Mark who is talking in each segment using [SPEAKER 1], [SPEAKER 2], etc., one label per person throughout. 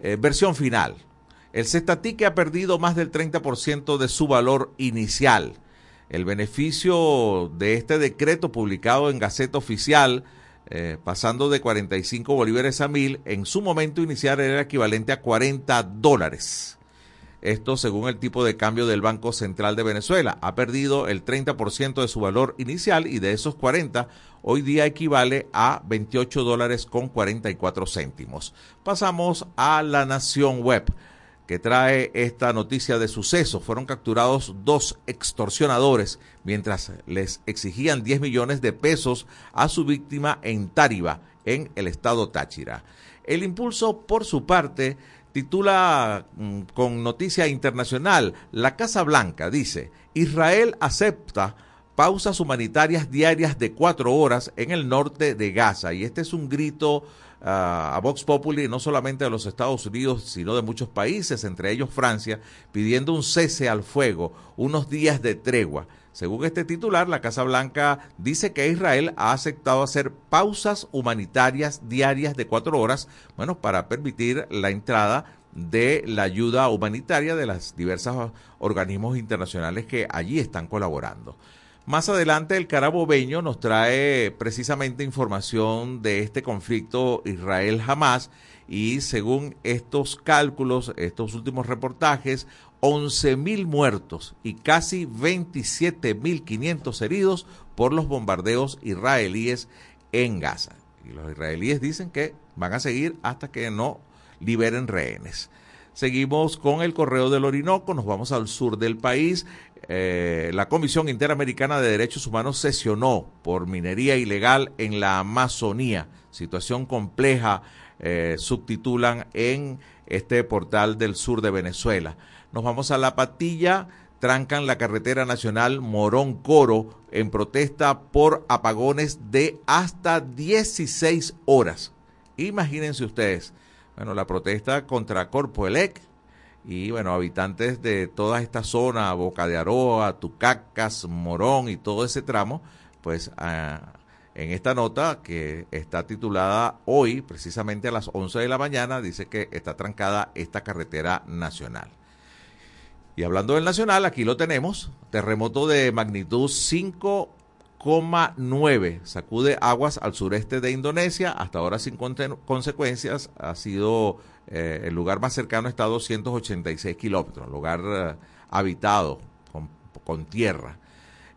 [SPEAKER 1] eh, versión final. El Cestatique ha perdido más del 30% de su valor inicial. El beneficio de este decreto publicado en Gaceta Oficial, eh, pasando de 45 bolívares a 1000, en su momento inicial era equivalente a 40 dólares. Esto según el tipo de cambio del Banco Central de Venezuela. Ha perdido el 30% de su valor inicial y de esos 40 hoy día equivale a 28 dólares con 44 céntimos. Pasamos a la Nación Web que trae esta noticia de suceso. Fueron capturados dos extorsionadores mientras les exigían 10 millones de pesos a su víctima en Táriba, en el estado Táchira. El impulso, por su parte, titula mm, con noticia internacional, La Casa Blanca dice, Israel acepta pausas humanitarias diarias de cuatro horas en el norte de Gaza. Y este es un grito ah, a Vox Populi, no solamente de los Estados Unidos, sino de muchos países, entre ellos Francia, pidiendo un cese al fuego, unos días de tregua. Según este titular, la Casa Blanca dice que Israel ha aceptado hacer pausas humanitarias diarias de cuatro horas, bueno, para permitir la entrada de la ayuda humanitaria de los diversos organismos internacionales que allí están colaborando. Más adelante el Carabobeño nos trae precisamente información de este conflicto Israel-Hamas y según estos cálculos, estos últimos reportajes, 11.000 muertos y casi 27.500 heridos por los bombardeos israelíes en Gaza. Y los israelíes dicen que van a seguir hasta que no liberen rehenes. Seguimos con el correo del Orinoco, nos vamos al sur del país. Eh, la Comisión Interamericana de Derechos Humanos sesionó por minería ilegal en la Amazonía. Situación compleja, eh, subtitulan en este portal del sur de Venezuela. Nos vamos a La Patilla, trancan la carretera nacional Morón Coro en protesta por apagones de hasta 16 horas. Imagínense ustedes, bueno, la protesta contra Corpoelec y bueno, habitantes de toda esta zona, Boca de Aroa, Tucacas, Morón y todo ese tramo, pues ah, en esta nota que está titulada hoy, precisamente a las 11 de la mañana, dice que está trancada esta carretera nacional. Y hablando del nacional, aquí lo tenemos, terremoto de magnitud 5,9, sacude aguas al sureste de Indonesia, hasta ahora sin consecuencias, ha sido eh, el lugar más cercano está a 286 kilómetros, lugar eh, habitado con, tierra.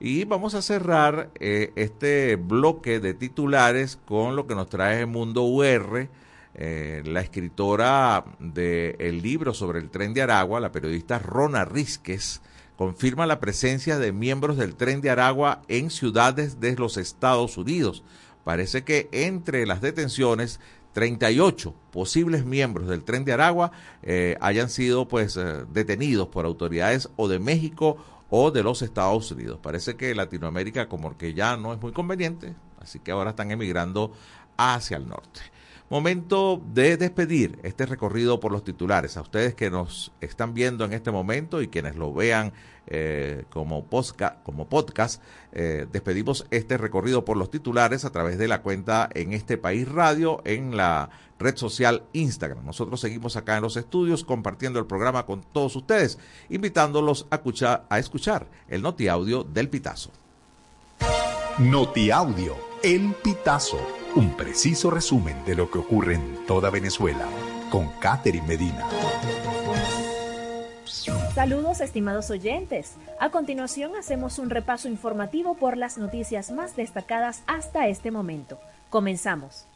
[SPEAKER 1] Y vamos a cerrar eh, este bloque de titulares con lo que nos trae el Mundo UR, eh, la escritora del libro sobre el tren de Aragua, la periodista Rona Rizquez, confirma la presencia de miembros del tren de Aragua en ciudades de los Estados Unidos. Parece que entre las detenciones 38 posibles miembros del tren de Aragua eh, hayan sido pues detenidos por autoridades o de México o de los Estados Unidos. Parece que Latinoamérica como que ya no es muy conveniente, así que ahora están emigrando hacia el norte. Momento de despedir este recorrido por los titulares. A ustedes que nos están viendo en este momento y quienes lo vean eh, como, como podcast, eh, despedimos este recorrido por los titulares a través de la cuenta en este país radio en la red social Instagram. Nosotros seguimos acá en los estudios compartiendo el programa con todos ustedes, invitándolos a escuchar, a escuchar el Noti Audio del Pitazo.
[SPEAKER 2] Noti Audio, el Pitazo un preciso resumen de lo que ocurre en toda Venezuela con Catherine Medina.
[SPEAKER 3] Saludos estimados oyentes. A continuación hacemos un repaso informativo por las noticias más destacadas hasta este momento. Comenzamos.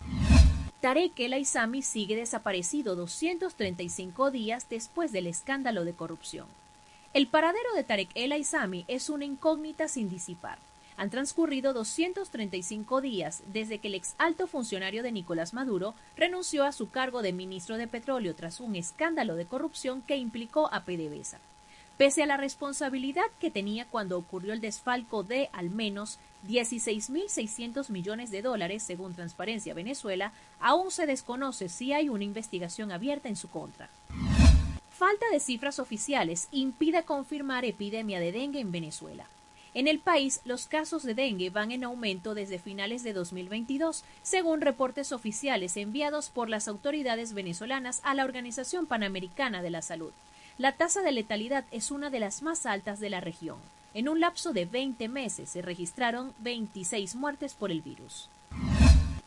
[SPEAKER 3] Tarek El Aizami sigue desaparecido 235 días después del escándalo de corrupción. El paradero de Tarek El Aizami es una incógnita sin disipar. Han transcurrido 235 días desde que el ex alto funcionario de Nicolás Maduro renunció a su cargo de ministro de Petróleo tras un escándalo de corrupción que implicó a PDVSA. Pese a la responsabilidad que tenía cuando ocurrió el desfalco de al menos 16.600 millones de dólares, según Transparencia Venezuela, aún se desconoce si hay una investigación abierta en su contra. Falta de cifras oficiales impide confirmar epidemia de dengue en Venezuela. En el país, los casos de dengue van en aumento desde finales de 2022, según reportes oficiales enviados por las autoridades venezolanas a la Organización Panamericana de la Salud. La tasa de letalidad es una de las más altas de la región. En un lapso de 20 meses se registraron 26 muertes por el virus.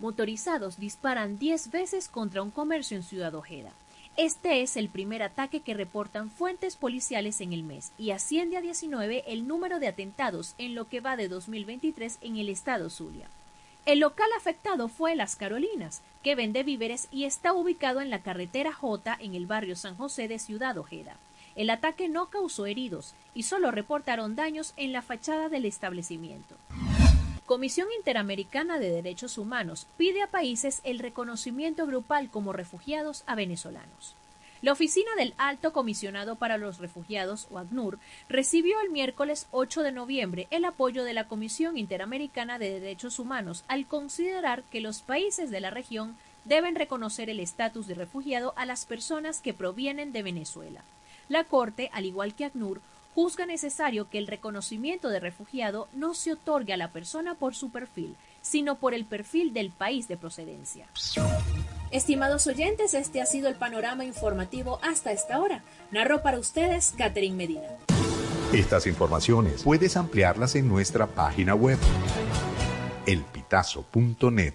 [SPEAKER 3] Motorizados disparan 10 veces contra un comercio en Ciudad Ojeda. Este es el primer ataque que reportan fuentes policiales en el mes y asciende a 19 el número de atentados en lo que va de 2023 en el estado Zulia. El local afectado fue Las Carolinas, que vende víveres y está ubicado en la carretera J en el barrio San José de Ciudad Ojeda. El ataque no causó heridos y solo reportaron daños en la fachada del establecimiento. Comisión Interamericana de Derechos Humanos pide a países el reconocimiento grupal como refugiados a venezolanos. La Oficina del Alto Comisionado para los Refugiados, o ACNUR, recibió el miércoles 8 de noviembre el apoyo de la Comisión Interamericana de Derechos Humanos al considerar que los países de la región deben reconocer el estatus de refugiado a las personas que provienen de Venezuela. La Corte, al igual que ACNUR, juzga necesario que el reconocimiento de refugiado no se otorgue a la persona por su perfil, sino por el perfil del país de procedencia. Estimados oyentes, este ha sido el panorama informativo hasta esta hora. Narro para ustedes Catherine Medina.
[SPEAKER 2] Estas informaciones puedes ampliarlas en nuestra página web elpitazo.net.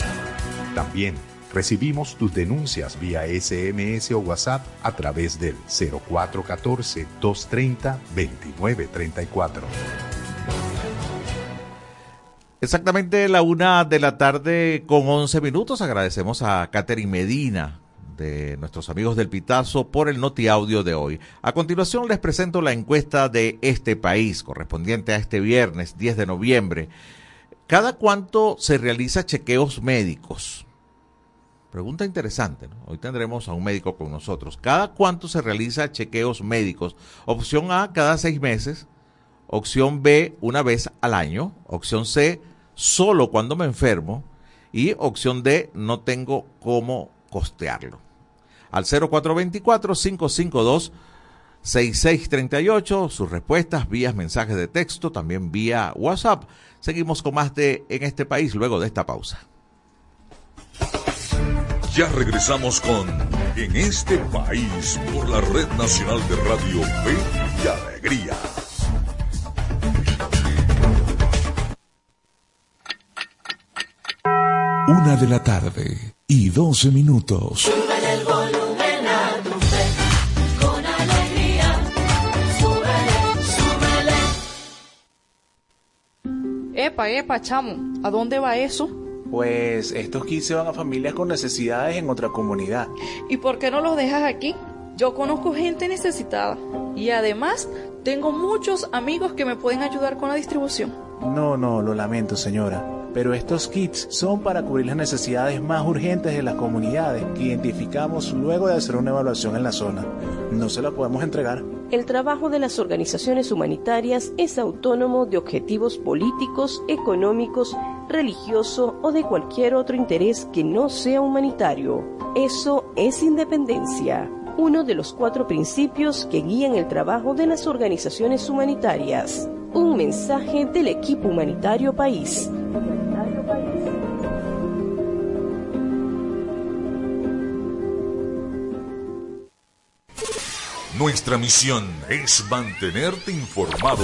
[SPEAKER 2] También Recibimos tus denuncias vía SMS o WhatsApp a través del 0414-230-2934.
[SPEAKER 1] Exactamente la una de la tarde con 11 minutos. Agradecemos a Catherine Medina de nuestros amigos del Pitazo por el noti audio de hoy. A continuación les presento la encuesta de este país correspondiente a este viernes 10 de noviembre. ¿Cada cuánto se realiza chequeos médicos? Pregunta interesante, ¿no? Hoy tendremos a un médico con nosotros. ¿Cada cuánto se realiza chequeos médicos? Opción A, cada seis meses. Opción B, una vez al año. Opción C, solo cuando me enfermo. Y opción D, no tengo cómo costearlo. Al 0424-552-6638, sus respuestas, vía mensajes de texto, también vía WhatsApp. Seguimos con más de En este país luego de esta pausa.
[SPEAKER 4] Ya regresamos con En este país por la Red Nacional de Radio Fe y Alegría.
[SPEAKER 5] Una de la tarde y doce minutos.
[SPEAKER 6] Súbele el volumen a tu fe, con alegría. Súbele, súbele.
[SPEAKER 7] Epa, epa, chamo, ¿a dónde va eso?
[SPEAKER 8] Pues estos kits se van a familias con necesidades en otra comunidad.
[SPEAKER 7] ¿Y por qué no los dejas aquí? Yo conozco gente necesitada y además tengo muchos amigos que me pueden ayudar con la distribución.
[SPEAKER 8] No, no, lo lamento señora. Pero estos kits son para cubrir las necesidades más urgentes de las comunidades que identificamos luego de hacer una evaluación en la zona. No se la podemos entregar.
[SPEAKER 9] El trabajo de las organizaciones humanitarias es autónomo de objetivos políticos, económicos, religioso o de cualquier otro interés que no sea humanitario. Eso es independencia, uno de los cuatro principios que guían el trabajo de las organizaciones humanitarias. Un mensaje del equipo humanitario país.
[SPEAKER 4] Nuestra misión es mantenerte informado.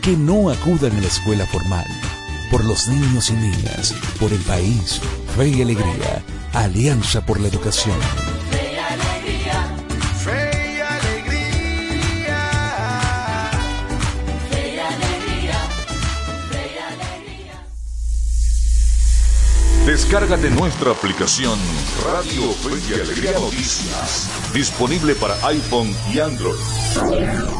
[SPEAKER 5] que no acudan a la escuela formal. Por los niños y niñas, por el país, fe y alegría, Alianza por la Educación.
[SPEAKER 6] Fe y alegría.
[SPEAKER 10] Fe y alegría.
[SPEAKER 6] Fe y alegría. Fe y alegría.
[SPEAKER 4] Descárgate nuestra aplicación Radio Fe y Alegría Noticias, disponible para iPhone y Android.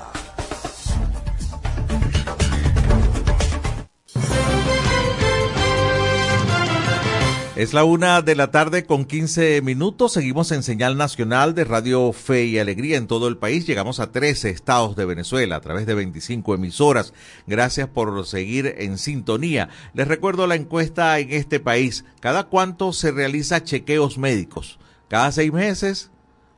[SPEAKER 1] Es la una de la tarde con 15 minutos. Seguimos en señal nacional de Radio Fe y Alegría en todo el país. Llegamos a 13 estados de Venezuela a través de 25 emisoras. Gracias por seguir en sintonía. Les recuerdo la encuesta en este país. ¿Cada cuánto se realiza chequeos médicos? ¿Cada seis meses?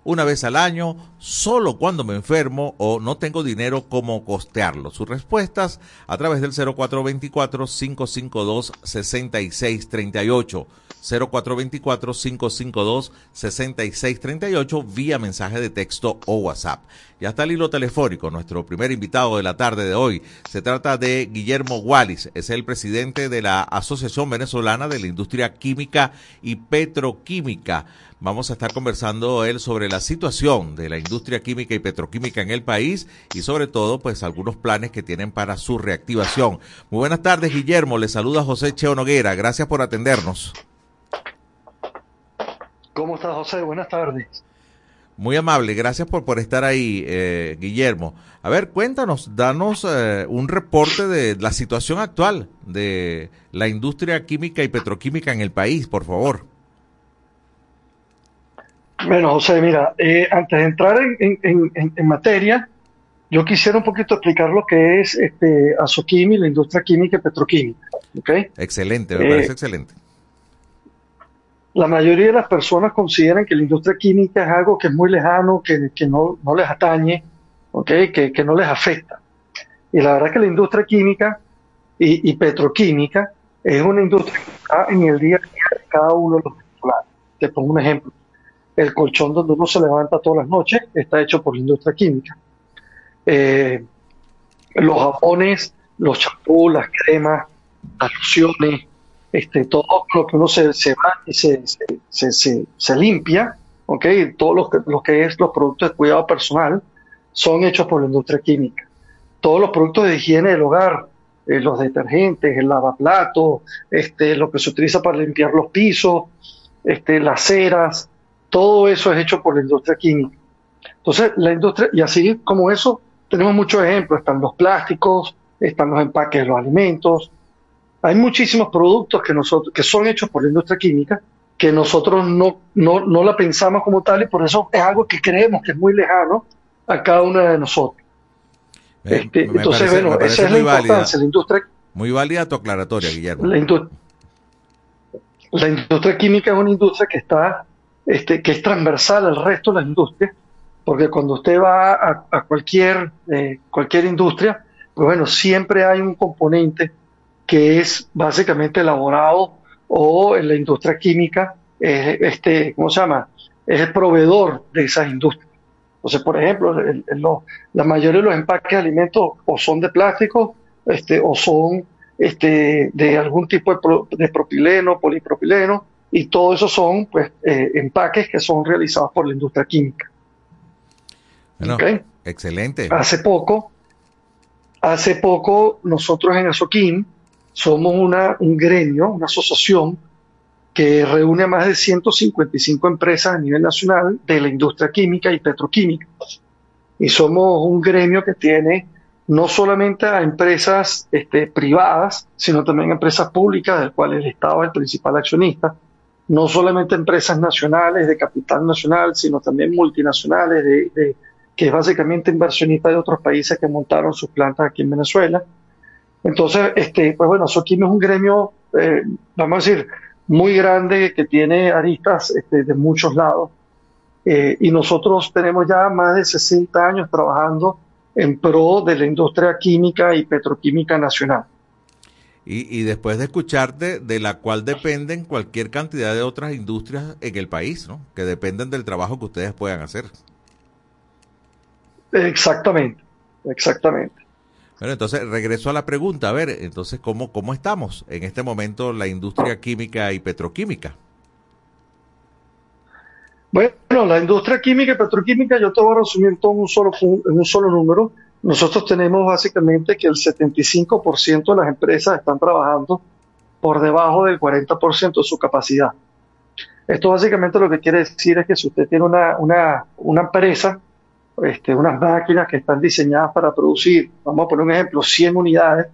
[SPEAKER 1] Una vez al año, solo cuando me enfermo o no tengo dinero como costearlo. Sus respuestas a través del 0424-552-6638. 0424-552-6638 vía mensaje de texto o WhatsApp. Ya está el hilo telefónico, nuestro primer invitado de la tarde de hoy. Se trata de Guillermo Wallis, es el presidente de la Asociación Venezolana de la Industria Química y Petroquímica. Vamos a estar conversando él sobre la situación de la industria química y petroquímica en el país y sobre todo pues algunos planes que tienen para su reactivación. Muy buenas tardes Guillermo, le saluda José Cheo Noguera, gracias por atendernos.
[SPEAKER 11] ¿Cómo estás José? Buenas tardes.
[SPEAKER 1] Muy amable, gracias por, por estar ahí, eh, Guillermo. A ver, cuéntanos, danos eh, un reporte de la situación actual de la industria química y petroquímica en el país, por favor.
[SPEAKER 11] Bueno, José, mira, eh, antes de entrar en, en- en- en materia, yo quisiera un poquito explicar lo que es este, Azoquimi, la industria química y petroquímica. ¿ok?
[SPEAKER 1] Excelente, me
[SPEAKER 11] Eh,
[SPEAKER 1] parece excelente.
[SPEAKER 11] La mayoría de las personas consideran que la industria química es algo que es muy lejano, que, que no, no les atañe, ¿ok? que, que no les afecta. Y la verdad que la industria química y, y petroquímica es una industria que está en el día a día de cada uno de los venezolanos. Te pongo un ejemplo. El colchón donde uno se levanta todas las noches está hecho por la industria química. Eh, los jabones, los champús, las cremas, las lociones, este, todo lo que uno se, se va y se, se, se, limpia, ¿ok? Todo lo que, que es los productos de cuidado personal son hechos por la industria química. Todos los productos de higiene del hogar, eh, los detergentes, el lavaplatos, este, lo que se utiliza para limpiar los pisos, este, las ceras, todo eso es hecho por la industria química. Entonces, la industria, y así como eso, tenemos muchos ejemplos. Están los plásticos, están los empaques de los alimentos. Hay muchísimos productos que, nosotros, que son hechos por la industria química que nosotros no, no, no la pensamos como tal y por eso es algo que creemos que es muy lejano a cada una de nosotros.
[SPEAKER 1] Me-
[SPEAKER 11] Este,
[SPEAKER 1] me
[SPEAKER 11] entonces,
[SPEAKER 1] parece-
[SPEAKER 11] bueno, esa es la
[SPEAKER 1] válida.
[SPEAKER 11] importancia. La industria,
[SPEAKER 1] Muy válida tu aclaratoria, Guillermo.
[SPEAKER 11] la industria química es una industria que está, este, que es transversal al resto de las industrias, porque cuando usted va a, cualquier, eh, cualquier industria, pues bueno, siempre hay un componente que es básicamente elaborado o en la industria química, este, ¿cómo se llama? Es el proveedor de esas industrias. Entonces, por ejemplo, el- el- lo- la mayoría de los empaques de alimentos o son de plástico este, o son este, de algún tipo de, pro- de propileno, polipropileno, y todo eso son pues, eh, empaques que son realizados por la industria química.
[SPEAKER 1] Bueno, excelente.
[SPEAKER 11] Hace poco, hace poco nosotros en Azoquín somos una, un gremio, una asociación que reúne a más de 155 empresas a nivel nacional de la industria química y petroquímica. Y somos un gremio que tiene no solamente a empresas este, privadas, sino también a empresas públicas, del cual el Estado es el principal accionista, no solamente empresas nacionales de capital nacional, sino también multinacionales de, que es básicamente inversionistas de otros países que montaron sus plantas aquí en Venezuela. Entonces, este, pues bueno, Soquim es un gremio, eh, vamos a decir, muy grande que tiene aristas este, de muchos lados. Eh, y nosotros tenemos ya más de 60 años trabajando en pro de la industria química y petroquímica nacional.
[SPEAKER 1] Y, y después de escucharte, de la cual dependen cualquier cantidad de otras industrias en el país, ¿no? Que dependen del trabajo que ustedes puedan hacer.
[SPEAKER 11] Exactamente, exactamente.
[SPEAKER 1] Bueno, entonces regreso a la pregunta, a ver, entonces, ¿cómo, cómo estamos en este momento la industria química y petroquímica?
[SPEAKER 11] Bueno, la industria química y petroquímica, yo te voy a resumir todo en un solo, en un solo número. Nosotros tenemos básicamente que el 75% de las empresas están trabajando por debajo del 40% de su capacidad. Esto básicamente lo que quiere decir es que si usted tiene una, una, una empresa, este, unas máquinas que están diseñadas para producir, vamos a poner un ejemplo, 100 unidades,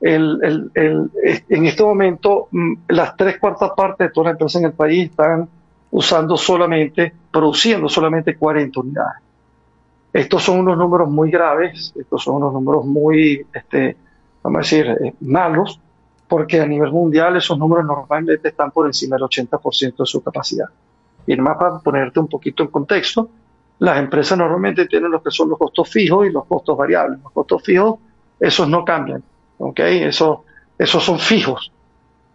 [SPEAKER 11] el, el, el, en este momento mm, las tres cuartas partes de todas las empresas en el país están usando solamente, produciendo solamente 40 unidades. Estos son unos números muy graves, estos son unos números muy, este, vamos a decir, eh, malos, porque a nivel mundial esos números normalmente están por encima del 80% de su capacidad. Y además, para ponerte un poquito en contexto, las empresas normalmente tienen lo que son los costos fijos y los costos variables. Los costos fijos, esos no cambian, ¿ok? Esos, esos son fijos.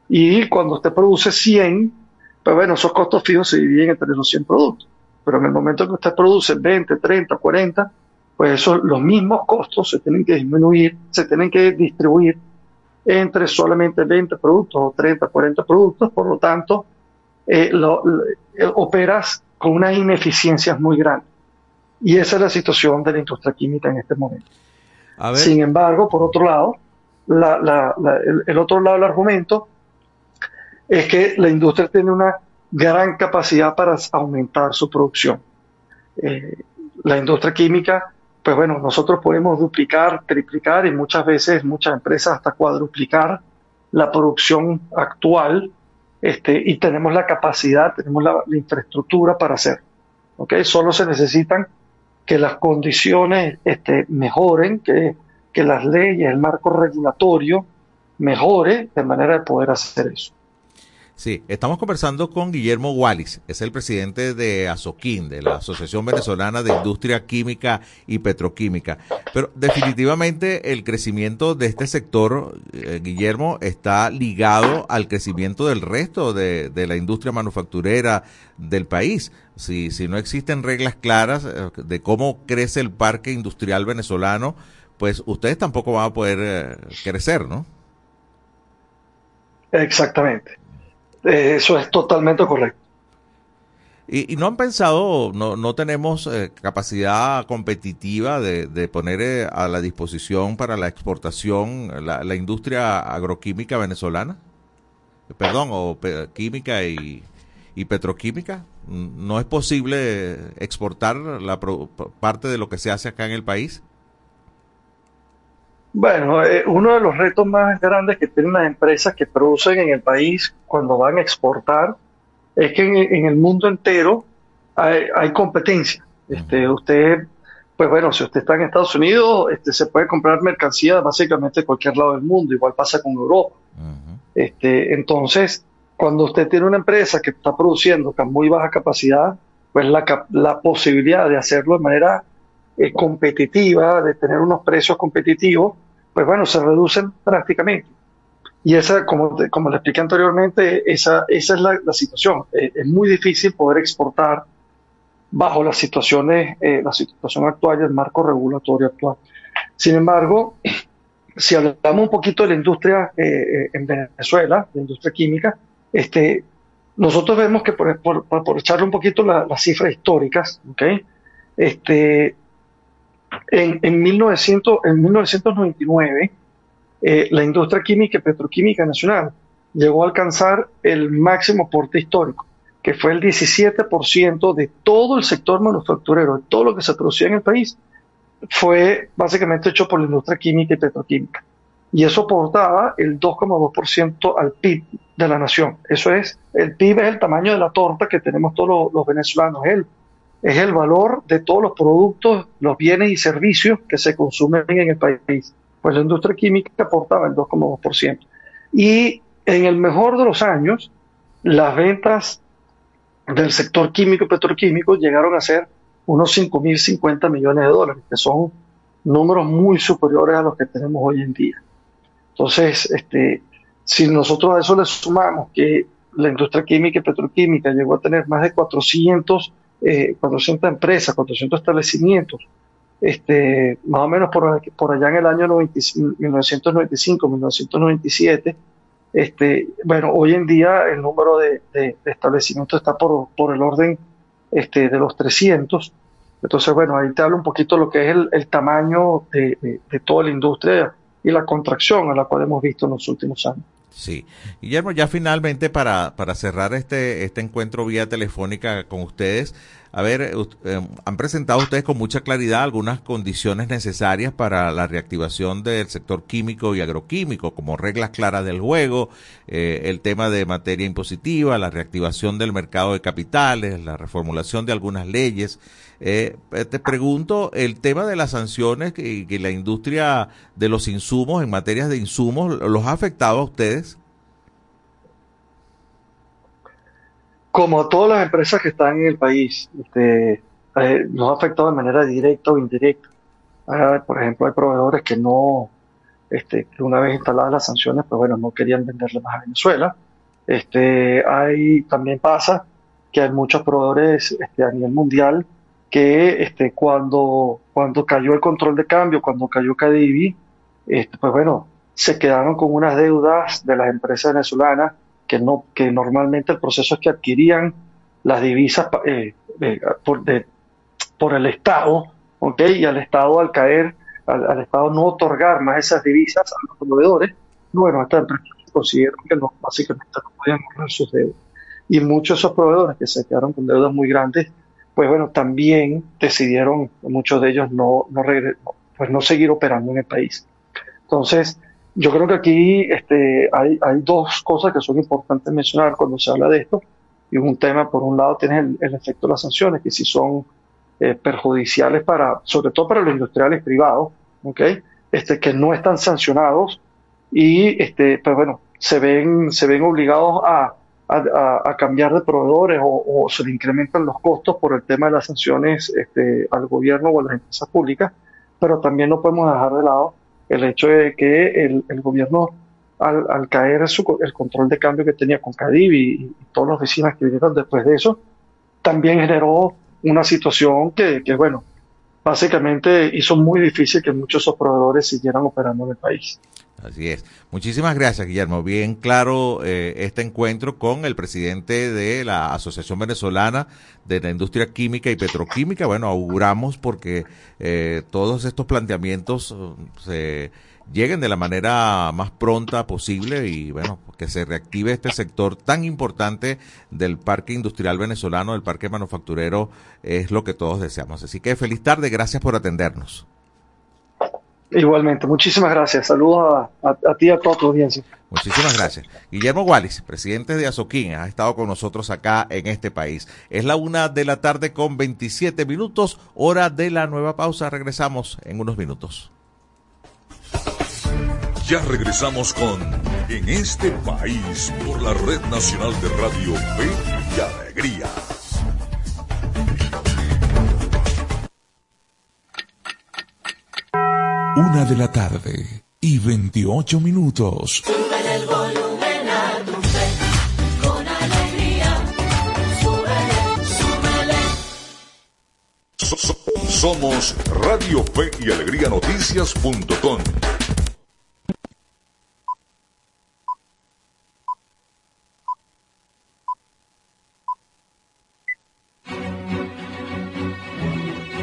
[SPEAKER 11] Y cuando usted produce 100, pues bueno, esos costos fijos se dividen entre los 100 productos. Pero en el momento que usted produce 20, 30, 40, pues esos, los mismos costos se tienen que disminuir, se tienen que distribuir entre solamente 20 productos o 30, 40 productos, por lo tanto, eh, lo, eh, operas con unas ineficiencias muy grandes. Y esa es la situación de la industria química en este momento. Sin embargo, por otro lado, la, la, el, el, otro lado del argumento es que la industria tiene una gran capacidad para aumentar su producción. Eh, la industria química pues bueno, nosotros podemos duplicar, triplicar y muchas veces, muchas empresas hasta cuadruplicar la producción actual este, y tenemos la capacidad, tenemos la, infraestructura para hacerlo. ¿okay? Solo se necesitan que las condiciones este, mejoren, que, que las leyes, el marco regulatorio mejore de manera de poder hacer eso.
[SPEAKER 1] Sí, estamos conversando con Guillermo Wallis, es el presidente de ASOQUIN, de la Asociación Venezolana de Industria Química y Petroquímica. Pero definitivamente el crecimiento de este sector, eh, Guillermo, está ligado al crecimiento del resto de, de, la industria manufacturera del país. Si, si no existen reglas claras eh, de cómo crece el parque industrial venezolano, pues ustedes tampoco van a poder eh, crecer, ¿no?
[SPEAKER 11] Exactamente. Eh, eso es totalmente correcto.
[SPEAKER 1] Y, y, no han pensado, no, no tenemos eh, capacidad competitiva de, de poner eh, a la disposición para la exportación la, la industria agroquímica venezolana? Perdón, o química y, y, petroquímica. ¿No es posible exportar la parte de lo que se hace acá en el país?
[SPEAKER 11] Bueno, eh, uno de los retos más grandes que tienen las empresas que producen en el país cuando van a exportar es que en, en el mundo entero hay, hay competencia. Este, usted, pues bueno, si usted está en Estados Unidos, este, se puede comprar mercancía básicamente de cualquier lado del mundo, igual pasa con Europa. Uh -huh. este, entonces, cuando usted tiene una empresa que está produciendo con muy baja capacidad, pues la, la posibilidad de hacerlo de manera eh, competitiva, de tener unos precios competitivos, pues bueno, se reducen prácticamente. Y esa, como, te, como le expliqué anteriormente, esa, esa es la, situación. Eh, es muy difícil poder exportar bajo las situaciones, eh, la situación actual y el marco regulatorio actual. Sin embargo, si hablamos un poquito de la industria eh, en Venezuela, la industria química, este, nosotros vemos que por, por, echarle un poquito la, las cifras históricas, ¿okay? este, en, en, 1900, en 1999, eh, la industria química y petroquímica nacional llegó a alcanzar el máximo porte histórico, que fue el 17% de todo el sector manufacturero, de todo lo que se producía en el país, fue básicamente hecho por la industria química y petroquímica. Y eso aportaba el 2,2% al PIB de la nación. Eso es, el PIB es el tamaño de la torta que tenemos todos los, venezolanos, es el valor de todos los productos, los bienes y servicios que se consumen en el país. Pues la industria química aportaba el 2,2%. Y en el mejor de los años, las ventas del sector químico y petroquímico llegaron a ser unos 5.050 millones de dólares, que son números muy superiores a los que tenemos hoy en día. Entonces, este, si nosotros a eso le sumamos que la industria química y petroquímica llegó a tener más de 400 eh, 400 empresas, 400 establecimientos, este, más o menos por, allá en el año 90, 1995, 1997. Este, bueno, hoy en día el número de, establecimientos está por, el orden este, de los 300. Entonces, bueno, ahí te hablo un poquito de lo que es el, tamaño de, de, de toda la industria y la contracción a la cual hemos visto en los últimos años.
[SPEAKER 1] Sí. Guillermo, ya finalmente para, para cerrar este, este encuentro vía telefónica con ustedes, a ver, eh, han presentado ustedes con mucha claridad algunas condiciones necesarias para la reactivación del sector químico y agroquímico, como reglas claras del juego, eh, el tema de materia impositiva, la reactivación del mercado de capitales, la reformulación de algunas leyes. Eh, te pregunto, el tema de las sanciones que, que la industria de los insumos, en materias de insumos, ¿los ha afectado a ustedes?
[SPEAKER 11] Como todas las empresas que están en el país, este, eh, nos ha afectado de manera directa o indirecta. Ah, por ejemplo, hay proveedores que no, este, una vez instaladas las sanciones, pues bueno, no querían venderle más a Venezuela. Este, hay, también pasa que hay muchos proveedores este, a nivel mundial que este, cuando, cuando cayó el control de cambio, cuando cayó Cadivi, este, pues bueno, se quedaron con unas deudas de las empresas venezolanas que, no, que normalmente el proceso es que adquirían las divisas eh, eh, por, por, el Estado, ¿ok? Y al Estado al caer, al, Estado no otorgar más esas divisas a los proveedores, bueno, estas empresas consiguieron que no, básicamente no podían cobrar sus deudas. Y muchos de esos proveedores que se quedaron con deudas muy grandes, pues bueno, también decidieron, muchos de ellos no, no, pues no seguir operando en el país. Entonces, yo creo que aquí este, hay, hay dos cosas que son importantes mencionar cuando se habla de esto. Y un tema, por un lado, tiene el, efecto de las sanciones, que si son eh, perjudiciales para, sobre todo para los industriales privados, ¿okay? este, que no están sancionados y, este, pues bueno, se ven, se ven obligados a, a, a cambiar de proveedores o, o, se le incrementan los costos por el tema de las sanciones este, al gobierno o a las empresas públicas, pero también no podemos dejar de lado el hecho de que el, gobierno, al, al caer su, el control de cambio que tenía con Cadiv y, y todas las oficinas que vinieron después de eso, también generó una situación que, que, bueno, básicamente hizo muy difícil que muchos de proveedores siguieran operando en el país.
[SPEAKER 1] Así es. Muchísimas gracias, Guillermo. Bien claro eh, este encuentro con el presidente de la Asociación Venezolana de la Industria Química y Petroquímica. Bueno, auguramos porque eh, todos estos planteamientos uh, se lleguen de la manera más pronta posible y bueno, que se reactive este sector tan importante del parque industrial venezolano, del parque manufacturero, es lo que todos deseamos. Así que feliz tarde, gracias por atendernos.
[SPEAKER 11] Igualmente, muchísimas gracias. Saludos a, a, a, ti y a toda tu audiencia.
[SPEAKER 1] Muchísimas gracias. Guillermo Wallis, presidente de Azoquín, ha estado con nosotros acá en este país. Es la una de la tarde con 27 minutos, hora de la nueva pausa. Regresamos en unos minutos.
[SPEAKER 4] Ya regresamos con En este país por la Red Nacional de Radio Fe y Alegría.
[SPEAKER 5] Una de la tarde y 28 minutos.
[SPEAKER 6] Sube el volumen a tu fe, con alegría. Súbele, súbele.
[SPEAKER 4] Somos Radio Fe y Alegría Noticias.com.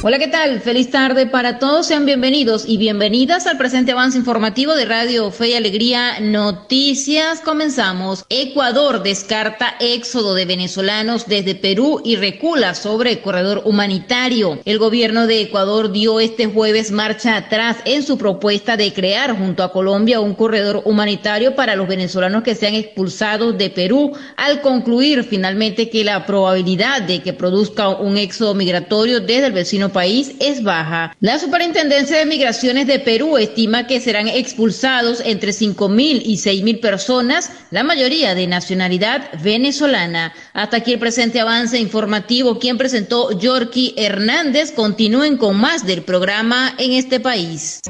[SPEAKER 12] Hola, ¿qué tal? Feliz tarde para todos. Sean bienvenidos y bienvenidas al presente avance informativo de Radio Fe y Alegría Noticias. Comenzamos. Ecuador descarta éxodo de venezolanos desde Perú y recula sobre el corredor humanitario. El gobierno de Ecuador dio este jueves marcha atrás en su propuesta de crear junto a Colombia un corredor humanitario para los venezolanos que sean expulsados de Perú al concluir finalmente que la probabilidad de que produzca un éxodo migratorio desde el vecino país es baja. La Superintendencia de Migraciones de Perú estima que serán expulsados entre 5.000 y 6.000 personas, la mayoría de nacionalidad venezolana. Hasta aquí el presente avance informativo. Quien presentó Yorky Hernández. Continúen con más del programa en este país.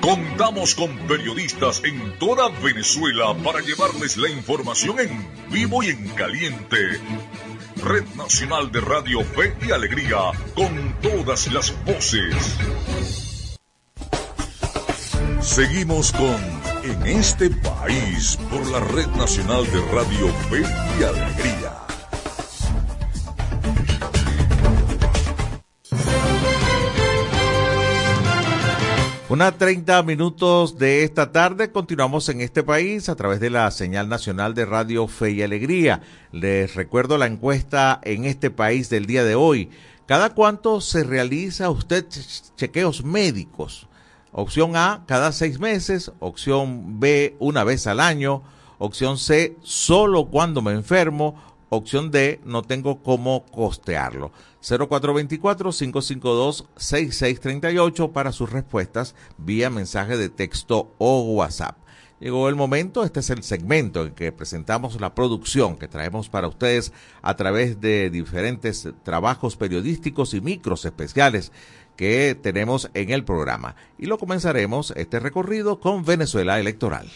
[SPEAKER 4] Contamos con periodistas en toda Venezuela para llevarles la información en vivo y en caliente. Red Nacional de Radio Fe y Alegría, con todas las voces. Seguimos con En este país por la Red Nacional de Radio Fe y Alegría.
[SPEAKER 1] Una 30 minutos de esta tarde continuamos en este país a través de la señal nacional de Radio Fe y Alegría. Les recuerdo la encuesta en este país del día de hoy. ¿Cada cuánto se realiza usted chequeos médicos? Opción A, cada seis meses. Opción B, una vez al año. Opción C, solo cuando me enfermo. Opción D, no tengo cómo costearlo. 0424-552-6638 para sus respuestas vía mensaje de texto o WhatsApp. Llegó el momento, este es el segmento en que presentamos la producción que traemos para ustedes a través de diferentes trabajos periodísticos y micros especiales que tenemos en el programa. Y lo comenzaremos este recorrido con Venezuela Electoral.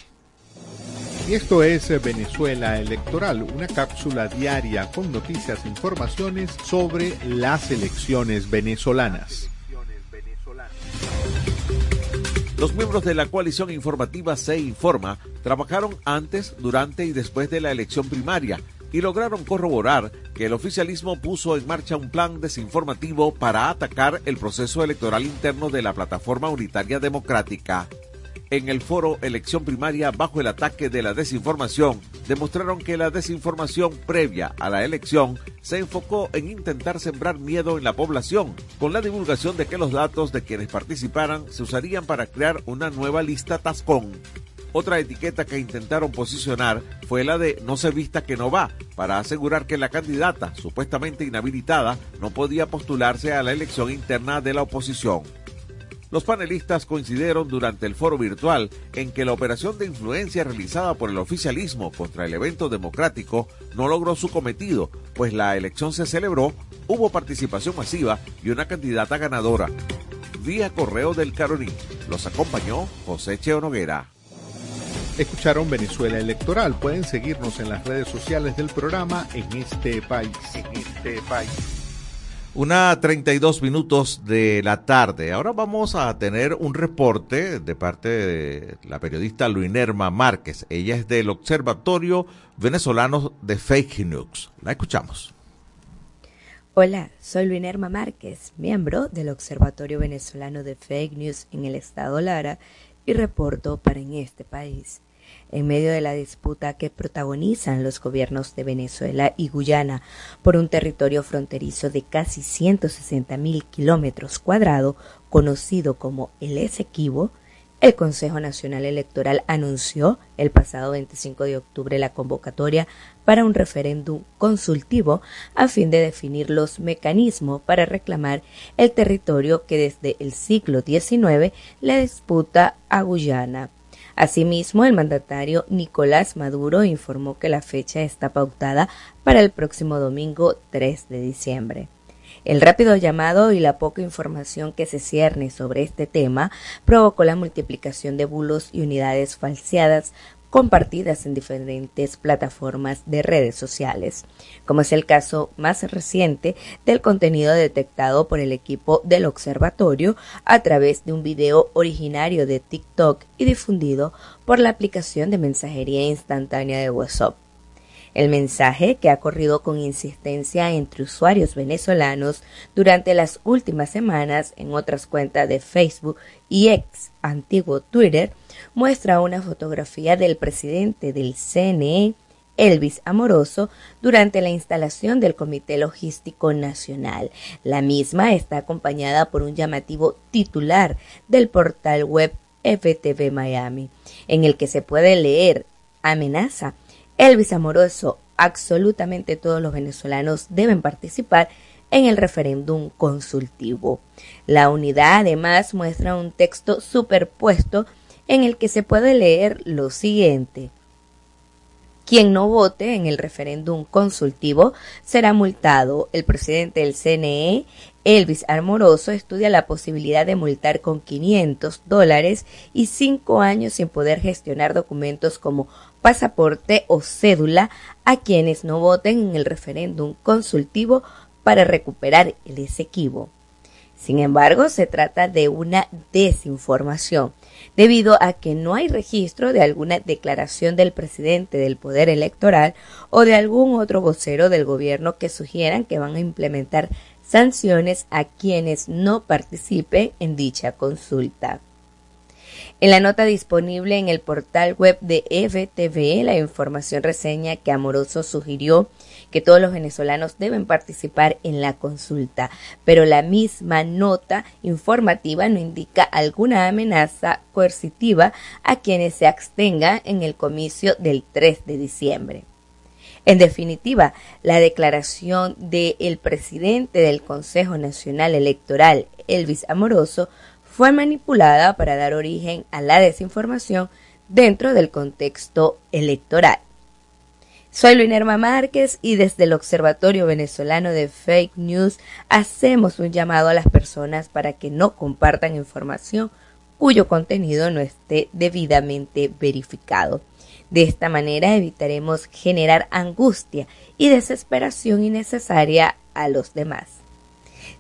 [SPEAKER 13] Y esto es Venezuela Electoral, una cápsula diaria con noticias e informaciones sobre las elecciones venezolanas.
[SPEAKER 1] Los miembros de la coalición informativa Se Informa trabajaron antes, durante y después de la elección primaria y lograron corroborar que el oficialismo puso en marcha un plan desinformativo para atacar el proceso electoral interno de la plataforma unitaria democrática en el foro Elección Primaria bajo el ataque de la desinformación, demostraron que la desinformación previa a la elección se enfocó en intentar sembrar miedo en la población, con la divulgación de que los datos de quienes participaran se usarían para crear una nueva lista Tascón. Otra etiqueta que intentaron posicionar fue la de no se vista que no va, para asegurar que la candidata, supuestamente inhabilitada, no podía postularse a la elección interna de la oposición. Los panelistas coincidieron durante el foro virtual en que la operación de influencia realizada por el oficialismo contra el evento democrático no logró su cometido, pues la elección se celebró, hubo participación masiva y una candidata ganadora. Vía correo del Caroní. Los acompañó José Cheo Noguera.
[SPEAKER 13] Escucharon Venezuela Electoral. Pueden seguirnos en las redes sociales del programa en este país. En este país.
[SPEAKER 1] Una 32 minutos de la tarde. Ahora vamos a tener un reporte de parte de la periodista Luinerma Márquez. Ella es del Observatorio Venezolano de Fake News. La escuchamos.
[SPEAKER 14] Hola, soy Luinerma Márquez, miembro del Observatorio Venezolano de Fake News en el estado Lara y reporto para en este país en medio de la disputa que protagonizan los gobiernos de Venezuela y Guyana por un territorio fronterizo de casi 160 mil kilómetros cuadrados, conocido como el Esequibo, el Consejo Nacional Electoral anunció el pasado 25 de octubre la convocatoria para un referéndum consultivo a fin de definir los mecanismos para reclamar el territorio que desde el siglo XIX le disputa a Guyana. Asimismo, el mandatario Nicolás Maduro informó que la fecha está pautada para el próximo domingo 3 de diciembre. El rápido llamado y la poca información que se cierne sobre este tema provocó la multiplicación de bulos y unidades falseadas compartidas en diferentes plataformas de redes sociales, como es el caso más reciente del contenido detectado por el equipo del observatorio a través de un video originario de TikTok y difundido por la aplicación de mensajería instantánea de WhatsApp. El mensaje, que ha corrido con insistencia entre usuarios venezolanos durante las últimas semanas en otras cuentas de Facebook y ex antiguo Twitter, muestra una fotografía del presidente del CNE, Elvis Amoroso, durante la instalación del Comité Logístico Nacional. La misma está acompañada por un llamativo titular del portal web FTV Miami, en el que se puede leer amenaza. Elvis Amoroso, absolutamente todos los venezolanos deben participar en el referéndum consultivo. La unidad además muestra un texto superpuesto en el que se puede leer lo siguiente. Quien no vote en el referéndum consultivo será multado. El presidente del CNE, Elvis Armoroso, estudia la posibilidad de multar con 500 dólares y cinco años sin poder gestionar documentos como pasaporte o cédula a quienes no voten en el referéndum consultivo para recuperar el Esequibo. Sin embargo, se trata de una desinformación, debido a que no hay registro de alguna declaración del presidente del Poder Electoral o de algún otro vocero del gobierno que sugieran que van a implementar sanciones a quienes no participen en dicha consulta. En la nota disponible en el portal web de FTV, la información reseña que Amoroso sugirió que todos los venezolanos deben participar en la consulta, pero la misma nota informativa no indica alguna amenaza coercitiva a quienes se abstengan en el comicio del 3 de diciembre. En definitiva, la declaración del presidente del Consejo Nacional Electoral, Elvis Amoroso, fue manipulada para dar origen a la desinformación dentro del contexto electoral. Soy Luinerma Márquez y desde el Observatorio Venezolano de Fake News hacemos un llamado a las personas para que no compartan información cuyo contenido no esté debidamente verificado. De esta manera evitaremos generar angustia y desesperación innecesaria a los demás.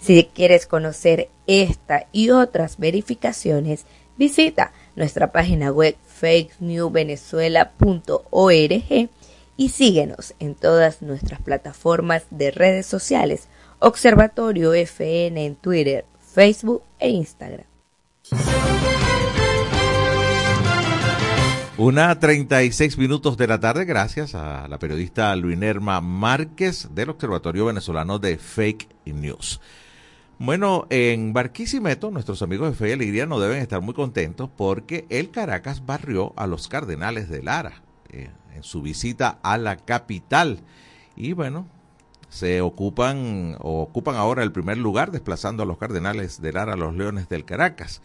[SPEAKER 14] Si quieres conocer esta y otras verificaciones, visita nuestra página web fakenewvenezuela.org y síguenos en todas nuestras plataformas de redes sociales, Observatorio FN en Twitter, Facebook e Instagram.
[SPEAKER 1] Una 36 minutos de la tarde, gracias a la periodista Luinerma Márquez del Observatorio Venezolano de Fake News. Bueno, en Barquisimeto, nuestros amigos de Fe y Alegría no deben estar muy contentos porque el Caracas barrió a los Cardenales de Lara. Eh, en su visita a la capital. Y bueno, se ocupan ocupan ahora el primer lugar desplazando a los Cardenales de Lara a los Leones del Caracas.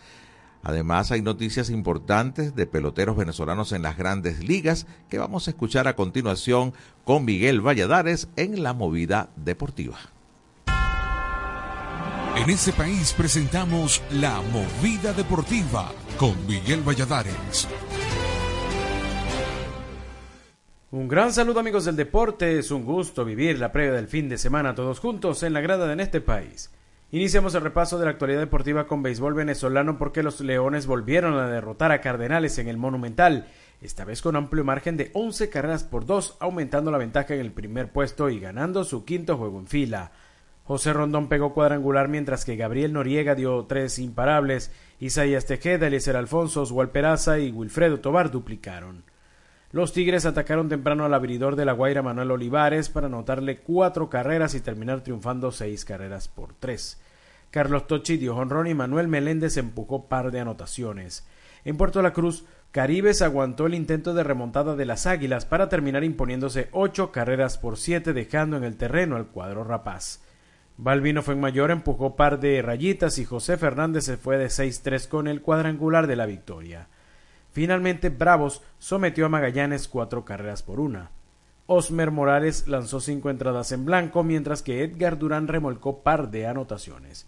[SPEAKER 1] Además hay noticias importantes de peloteros venezolanos en las grandes ligas que vamos a escuchar a continuación con Miguel Valladares en la movida deportiva.
[SPEAKER 5] En este país presentamos la movida deportiva con Miguel Valladares.
[SPEAKER 15] Un gran saludo amigos del deporte, es un gusto vivir la previa del fin de semana todos juntos en la grada de en este país. Iniciamos el repaso de la actualidad deportiva con béisbol venezolano porque los Leones volvieron a derrotar a Cardenales en el Monumental, esta vez con amplio margen de 11 carreras por 2, aumentando la ventaja en el primer puesto y ganando su quinto juego en fila. José Rondón pegó cuadrangular mientras que Gabriel Noriega dio tres imparables, Isaías Tejeda, Eliezer Alfonso, Oswald Peraza y Wilfredo Tobar duplicaron. Los Tigres atacaron temprano al abridor de la Guaira Manuel Olivares para anotarle cuatro carreras y terminar triunfando seis carreras por tres. Carlos Tochi dio honrón y Manuel Meléndez empujó par de anotaciones. En Puerto La Cruz, Caribes aguantó el intento de remontada de las Águilas para terminar imponiéndose ocho carreras por siete, dejando en el terreno al cuadro rapaz. Balvino fue en mayor, empujó par de rayitas y José Fernández se fue de 6-3 con el cuadrangular de la victoria. Finalmente, Bravos sometió a Magallanes cuatro carreras por una. Osmer Morales lanzó cinco entradas en blanco, mientras que Edgar Durán remolcó par de anotaciones.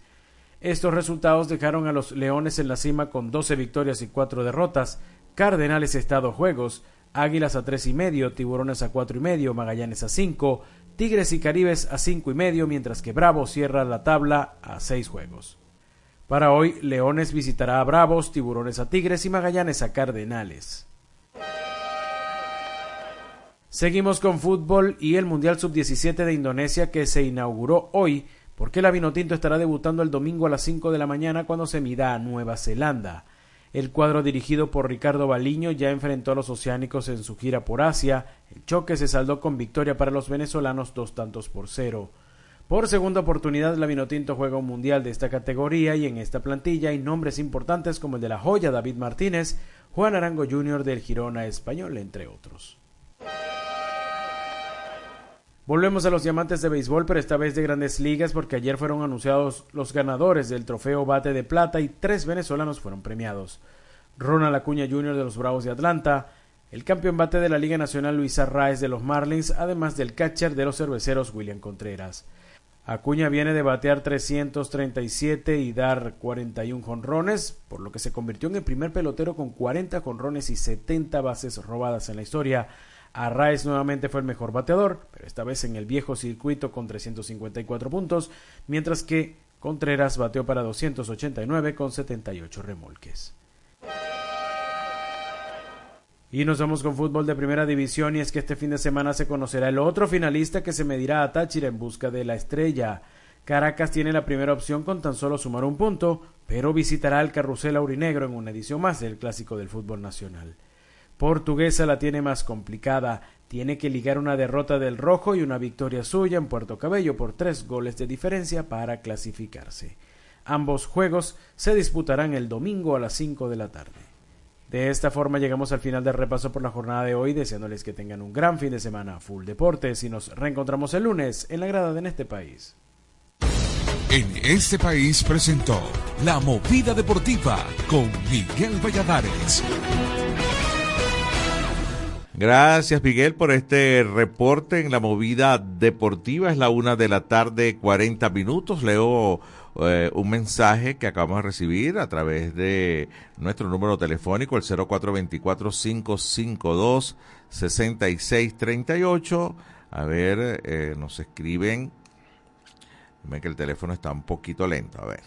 [SPEAKER 15] Estos resultados dejaron a los Leones en la cima con doce victorias y cuatro derrotas, Cardenales a dos juegos, Águilas a tres y medio, Tiburones a cuatro y medio, Magallanes a cinco, Tigres y Caribes a cinco y medio, mientras que Bravos cierra la tabla a seis juegos. Para hoy, Leones visitará a Bravos, Tiburones a Tigres y Magallanes a Cardenales. Seguimos con fútbol y el Mundial Sub-17 de Indonesia que se inauguró hoy porque la Vinotinto estará debutando el domingo a las 5 de la mañana cuando se mida a Nueva Zelanda. El cuadro dirigido por Ricardo Baliño ya enfrentó a los oceánicos en su gira por Asia. El choque se saldó con victoria para los venezolanos dos tantos por cero. Por segunda oportunidad, la Vinotinto juega un mundial de esta categoría y en esta plantilla hay nombres importantes como el de la joya David Martínez, Juan Arango Jr. del Girona Español, entre otros. Volvemos a los diamantes de béisbol, pero esta vez de grandes ligas, porque ayer fueron anunciados los ganadores del trofeo Bate de Plata y tres venezolanos fueron premiados. Ronald Acuña Jr. de los Bravos de Atlanta, el campeón bate de la Liga Nacional Luis Arraez de los Marlins, además del catcher de los cerveceros William Contreras. Acuña viene de batear 337 y dar 41 jonrones, por lo que se convirtió en el primer pelotero con 40 jonrones y 70 bases robadas en la historia. Arraez nuevamente fue el mejor bateador, pero esta vez en el viejo circuito con 354 puntos, mientras que Contreras bateó para 289 con 78 remolques. Y nos vamos con fútbol de primera división y es que este fin de semana se conocerá el otro finalista que se medirá a Táchira en busca de la estrella. Caracas tiene la primera opción con tan solo sumar un punto, pero visitará el Carrusel Aurinegro en una edición más del Clásico del Fútbol Nacional. Portuguesa la tiene más complicada, tiene que ligar una derrota del Rojo y una victoria suya en Puerto Cabello por tres goles de diferencia para clasificarse. Ambos juegos se disputarán el domingo a las cinco de la tarde. De esta forma llegamos al final del repaso por la jornada de hoy, deseándoles que tengan un gran fin de semana full deportes y nos reencontramos el lunes en la grada de En este país.
[SPEAKER 5] En este país presentó La Movida Deportiva con Miguel Valladares.
[SPEAKER 1] Gracias Miguel por este reporte en la movida deportiva. Es la una de la tarde, 40 minutos. Leo eh, un mensaje que acabamos de recibir a través de nuestro número telefónico, el 0424-552-6638. A ver, eh, nos escriben. Ven que el teléfono está un poquito lento. A ver,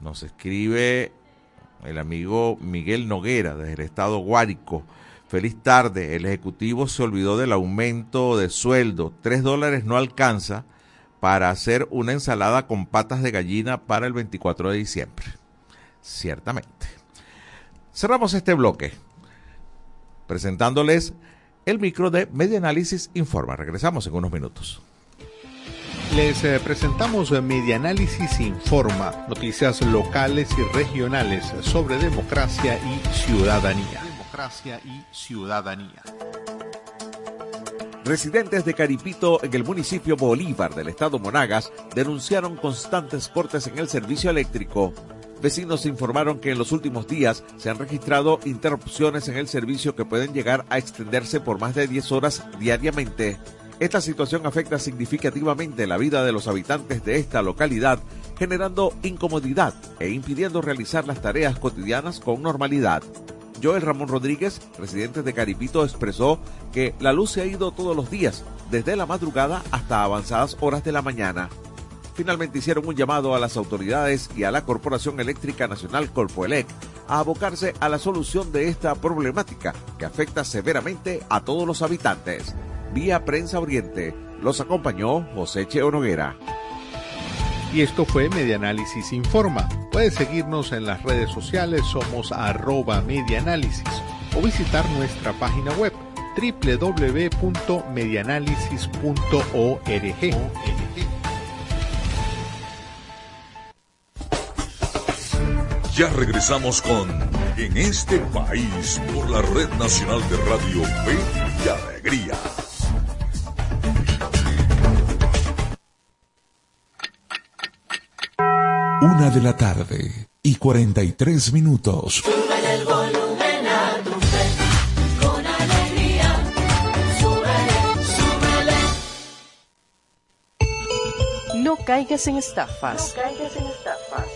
[SPEAKER 1] nos escribe el amigo Miguel Noguera desde el estado Guárico. Feliz tarde. El Ejecutivo se olvidó del aumento de sueldo. Tres dólares no alcanza para hacer una ensalada con patas de gallina para el 24 de diciembre. Ciertamente. Cerramos este bloque presentándoles el micro de Media Análisis Informa. Regresamos en unos minutos.
[SPEAKER 13] Les eh, presentamos Media Análisis Informa, noticias locales y regionales sobre democracia y ciudadanía democracia y ciudadanía.
[SPEAKER 1] Residentes de Caripito en el municipio Bolívar del estado Monagas denunciaron constantes cortes en el servicio eléctrico. Vecinos informaron que en los últimos días se han registrado interrupciones en el servicio que pueden llegar a extenderse por más de 10 horas diariamente. Esta situación afecta significativamente la vida de los habitantes de esta localidad, generando incomodidad e impidiendo realizar las tareas cotidianas con normalidad. Joel Ramón Rodríguez, residente de Caripito, expresó que la luz se ha ido todos los días, desde la madrugada hasta avanzadas horas de la mañana. Finalmente hicieron un llamado a las autoridades y a la Corporación Eléctrica Nacional Corpoelec a abocarse a la solución de esta problemática que afecta severamente a todos los habitantes. Vía Prensa Oriente los acompañó José Cheo Noguera.
[SPEAKER 13] Y esto fue Medianálisis Informa. Puedes seguirnos en las redes sociales, somos arroba medianálisis o visitar nuestra página web www.medianálisis.org.
[SPEAKER 4] Ya regresamos con En este país por la Red Nacional de Radio Fe y Alegría.
[SPEAKER 5] Una de la tarde y 43 minutos.
[SPEAKER 6] Súbele el volumen a tu fe, con alegría. Súbele, súbele.
[SPEAKER 9] No caigas en estafas.
[SPEAKER 6] caigas en estafas.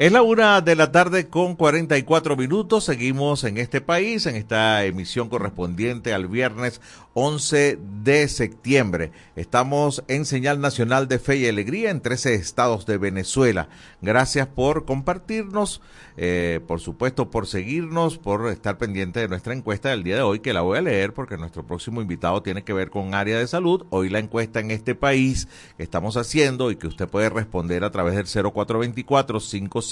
[SPEAKER 1] Es la una de la tarde con 44 minutos. Seguimos en este país, en esta emisión correspondiente al viernes 11 de septiembre. Estamos en señal nacional de fe y alegría en 13 estados de Venezuela. Gracias por compartirnos, eh, por supuesto por seguirnos, por estar pendiente de nuestra encuesta del día de hoy, que la voy a leer porque nuestro próximo invitado tiene que ver con área de salud. Hoy la encuesta en este país que estamos haciendo y que usted puede responder a través del 0424 552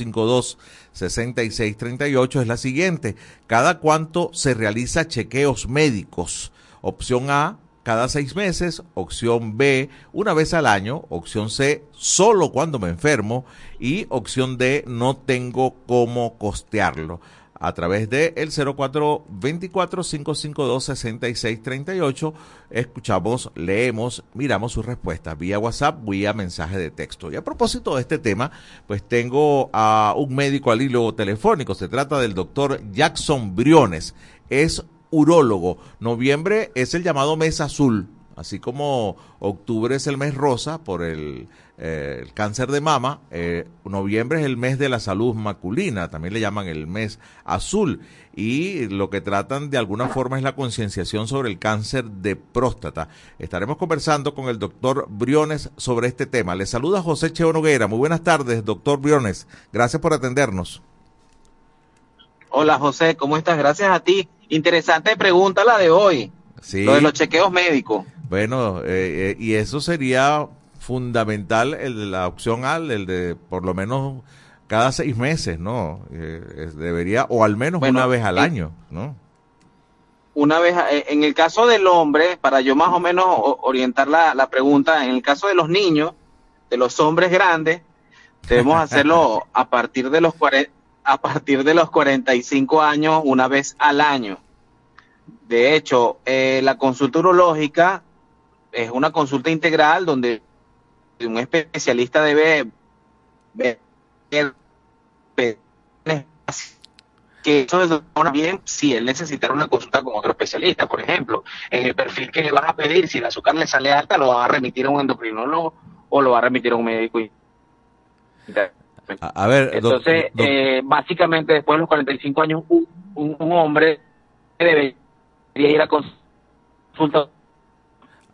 [SPEAKER 1] 6638 es la siguiente. ¿Cada cuánto se realiza chequeos médicos? Opción A, cada seis meses. Opción B, una vez al año. Opción C, solo cuando me enfermo. Y opción D, no tengo cómo costearlo. A través de el 0424-552-6638 escuchamos, leemos, miramos sus respuestas vía WhatsApp, vía mensaje de texto. Y a propósito de este tema, pues tengo a un médico al hilo telefónico. Se trata del doctor Jackson Briones. Es urólogo. Noviembre es el llamado mes azul, así como octubre es el mes rosa por el, eh, el cáncer de mama, eh, noviembre es el mes de la salud masculina, también le llaman el mes azul, y lo que tratan de alguna forma es la concienciación sobre el cáncer de próstata. Estaremos conversando con el doctor Briones sobre este tema. Le saluda José Cheo Noguera. Muy buenas tardes, doctor Briones. Gracias por atendernos.
[SPEAKER 16] Hola José, ¿cómo estás? Gracias a ti. Interesante pregunta la de hoy.
[SPEAKER 1] Sí.
[SPEAKER 16] Lo de los chequeos médicos.
[SPEAKER 1] Bueno, eh, eh, y eso sería fundamental, el de la opción A, el de por lo menos cada seis meses, ¿no? Eh, debería, o al menos
[SPEAKER 16] Bueno,
[SPEAKER 1] una vez al año, ¿no?
[SPEAKER 16] Una vez, en el caso del hombre, para yo más o menos orientar la, la pregunta, en el caso de los niños, de los hombres grandes, debemos hacerlo a partir de los a partir de los 45 años, una vez al año. De hecho, eh, la consulta urológica es una consulta integral donde un especialista debe ver que eso es una bien si él necesita una consulta con otro especialista, por ejemplo, en el perfil que le vas a pedir, si el azúcar le sale alta, lo va a remitir a un endocrinólogo o lo va a remitir a un médico.
[SPEAKER 1] A, a ver,
[SPEAKER 16] Entonces, eh, básicamente después de los 45 años, un, un- un hombre debería ir a consulta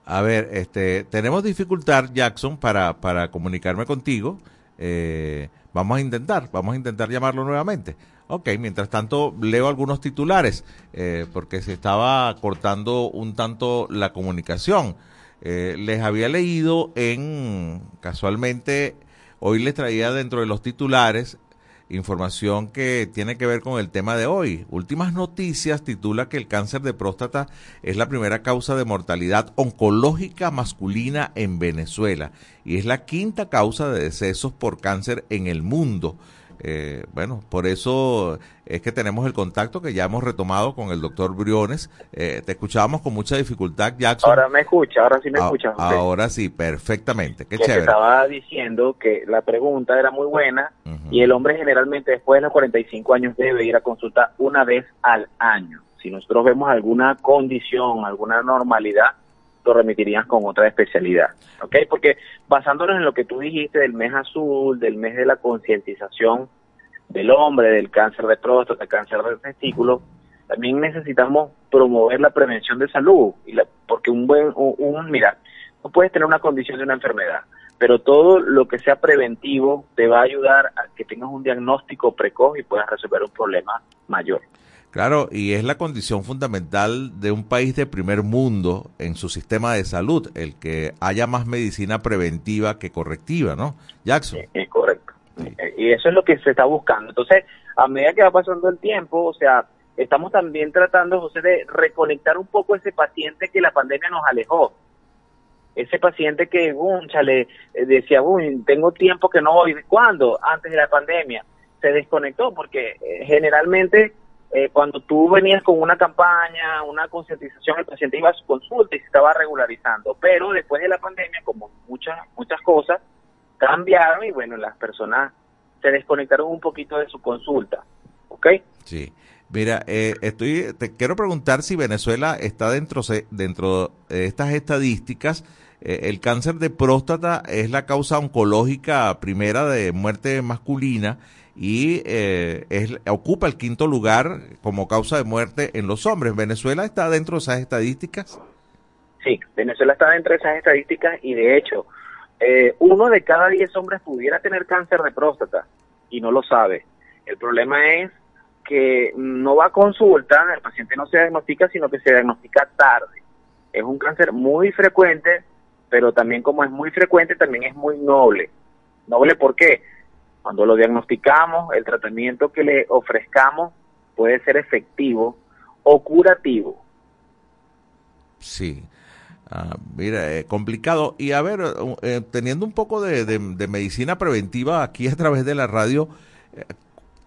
[SPEAKER 1] A ver, este, tenemos dificultad, Jackson, para, para comunicarme contigo. Eh, vamos a intentar, vamos a intentar llamarlo nuevamente. Ok, mientras tanto leo algunos titulares, eh, porque se estaba cortando un tanto la comunicación. Eh, les había leído en, casualmente, hoy les traía dentro de los titulares información que tiene que ver con el tema de hoy. Últimas noticias titula que el cáncer de próstata es la primera causa de mortalidad oncológica masculina en Venezuela y es la quinta causa de decesos por cáncer en el mundo. Eh, bueno, por eso es que tenemos el contacto que ya hemos retomado con el doctor Briones. Eh, te escuchábamos con mucha dificultad, Jackson.
[SPEAKER 17] Ahora me escucha, ahora sí me
[SPEAKER 1] Ah,
[SPEAKER 17] escucha.
[SPEAKER 1] Ahora sí, perfectamente. Qué
[SPEAKER 17] que te
[SPEAKER 1] chévere.
[SPEAKER 17] estaba diciendo que la pregunta era muy buena y el hombre generalmente después de los 45 años debe ir a consulta una vez al año. Si nosotros vemos alguna condición, alguna normalidad, lo remitirían con otra especialidad. ¿Ok? Porque basándonos en lo que tú dijiste del mes azul, del mes de la concientización del hombre, del cáncer de próstata, cáncer de testículo, también necesitamos promover la prevención de salud. Y la- porque un buen, un, un- mira, no puedes tener una condición de una enfermedad, pero todo lo que sea preventivo te va a ayudar a que tengas un diagnóstico precoz y puedas resolver un problema mayor.
[SPEAKER 1] Claro, y es la condición fundamental de un país de primer mundo en su sistema de salud, el que haya más medicina preventiva que correctiva, ¿no? Jackson.
[SPEAKER 17] Es correcto. Eh, Y eso es lo que se está buscando. Entonces, a medida que va pasando el tiempo, o sea, estamos también tratando, José, de reconectar un poco ese paciente que la pandemia nos alejó. Ese paciente que, chale, decía, uy, tengo tiempo que no voy. ¿Cuándo? Antes de la pandemia. Se desconectó porque eh, generalmente eh, cuando tú venías con una campaña, una concientización, el paciente iba a su consulta y se estaba regularizando. Pero después de la pandemia, como muchas, muchas cosas, cambiaron y bueno, las personas se desconectaron un poquito de su consulta. ¿Ok?
[SPEAKER 1] Sí. Mira, eh, estoy, te quiero preguntar si Venezuela está dentro, dentro de estas estadísticas. Eh, el cáncer de próstata es la causa oncológica primera de muerte masculina y eh, es, ocupa el quinto lugar como causa de muerte en los hombres. ¿Venezuela está dentro de esas estadísticas?
[SPEAKER 17] Sí, Venezuela está dentro de esas estadísticas y de hecho, eh, uno de cada diez hombres pudiera tener cáncer de próstata y no lo sabe. El problema es que no va a consulta, el paciente no se diagnostica, sino que se diagnostica tarde. Es un cáncer muy frecuente, pero también como es muy frecuente, también es muy noble. ¿Noble por qué? Cuando lo diagnosticamos, el tratamiento que le ofrezcamos puede ser efectivo o curativo.
[SPEAKER 1] Sí. Ah, mira, eh, complicado. Y a ver, eh, teniendo un poco de, de, de medicina preventiva aquí a través de la radio, eh,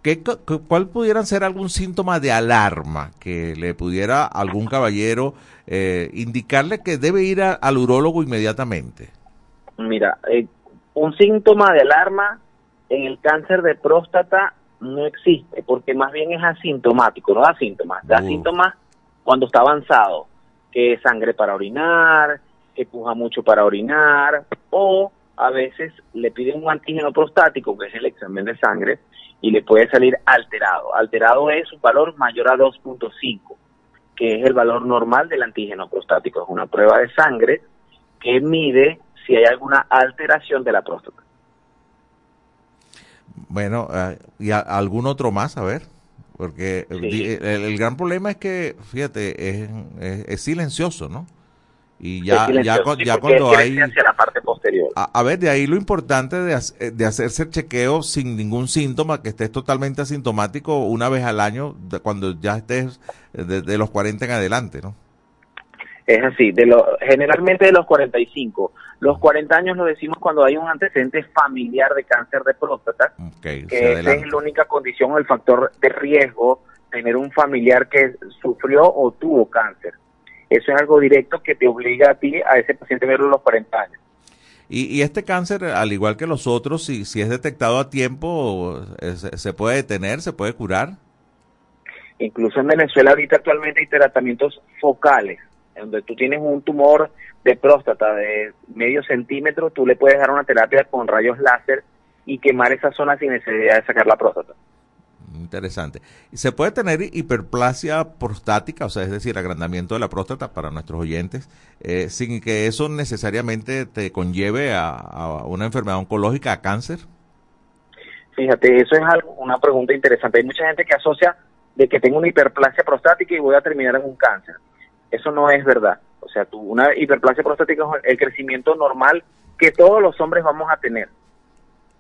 [SPEAKER 1] ¿Qué, cu- ¿Cuál pudieran ser algún síntoma de alarma que le pudiera algún caballero eh, indicarle que debe ir a- al urólogo inmediatamente?
[SPEAKER 17] Mira, eh, un síntoma de alarma en el cáncer de próstata no existe, porque más bien es asintomático, no da síntomas, da
[SPEAKER 1] Uh.
[SPEAKER 17] síntomas cuando está avanzado, que es sangre para orinar, que puja mucho para orinar, o a veces le piden un antígeno prostático, que es el examen de sangre, y le puede salir alterado. Alterado es un valor mayor a 2.5, que es el valor normal del antígeno prostático. Es una prueba de sangre que mide si hay alguna alteración de la próstata.
[SPEAKER 1] Bueno, ah, ¿y a- algún otro más? A ver. Porque
[SPEAKER 17] Sí.
[SPEAKER 1] el, el gran problema es que, fíjate, es, es- es silencioso, ¿no? Y ya, ya,
[SPEAKER 17] sí,
[SPEAKER 1] ya cuando hay...
[SPEAKER 17] la parte posterior.
[SPEAKER 1] A, a ver, de ahí lo importante de, eh, de hacerse el chequeo sin ningún síntoma, que estés totalmente asintomático una vez al año, de- cuando ya estés eh, de, de los 40 en adelante, ¿no?
[SPEAKER 17] Es así, de lo, generalmente de los 45. Los 40 años lo decimos cuando hay un antecedente familiar de cáncer de próstata,
[SPEAKER 1] Ok,
[SPEAKER 17] que esa es la única condición o el factor de riesgo, tener un familiar que sufrió o tuvo cáncer. Eso es algo directo que te obliga a ti, a ese paciente, verlo a los 40 años.
[SPEAKER 1] Y, y este cáncer, al igual que los otros, si, si es detectado a tiempo, eh, se, se puede detener, se puede curar.
[SPEAKER 17] Incluso en Venezuela ahorita actualmente hay tratamientos focales, donde tú tienes un tumor de próstata de medio centímetro, tú le puedes dar una terapia con rayos láser y quemar esa zona sin necesidad de sacar la próstata.
[SPEAKER 1] Interesante. ¿Y ¿Se puede tener hiperplasia prostática, o sea, es decir, agrandamiento de la próstata para nuestros oyentes, eh, sin que eso necesariamente te conlleve a, a una enfermedad oncológica, a cáncer?
[SPEAKER 17] Fíjate, eso es algo, una pregunta interesante. Hay mucha gente que asocia de que tengo una hiperplasia prostática y voy a terminar en un cáncer. Eso no es verdad. O sea, tú, una hiperplasia prostática es el crecimiento normal que todos los hombres vamos a tener.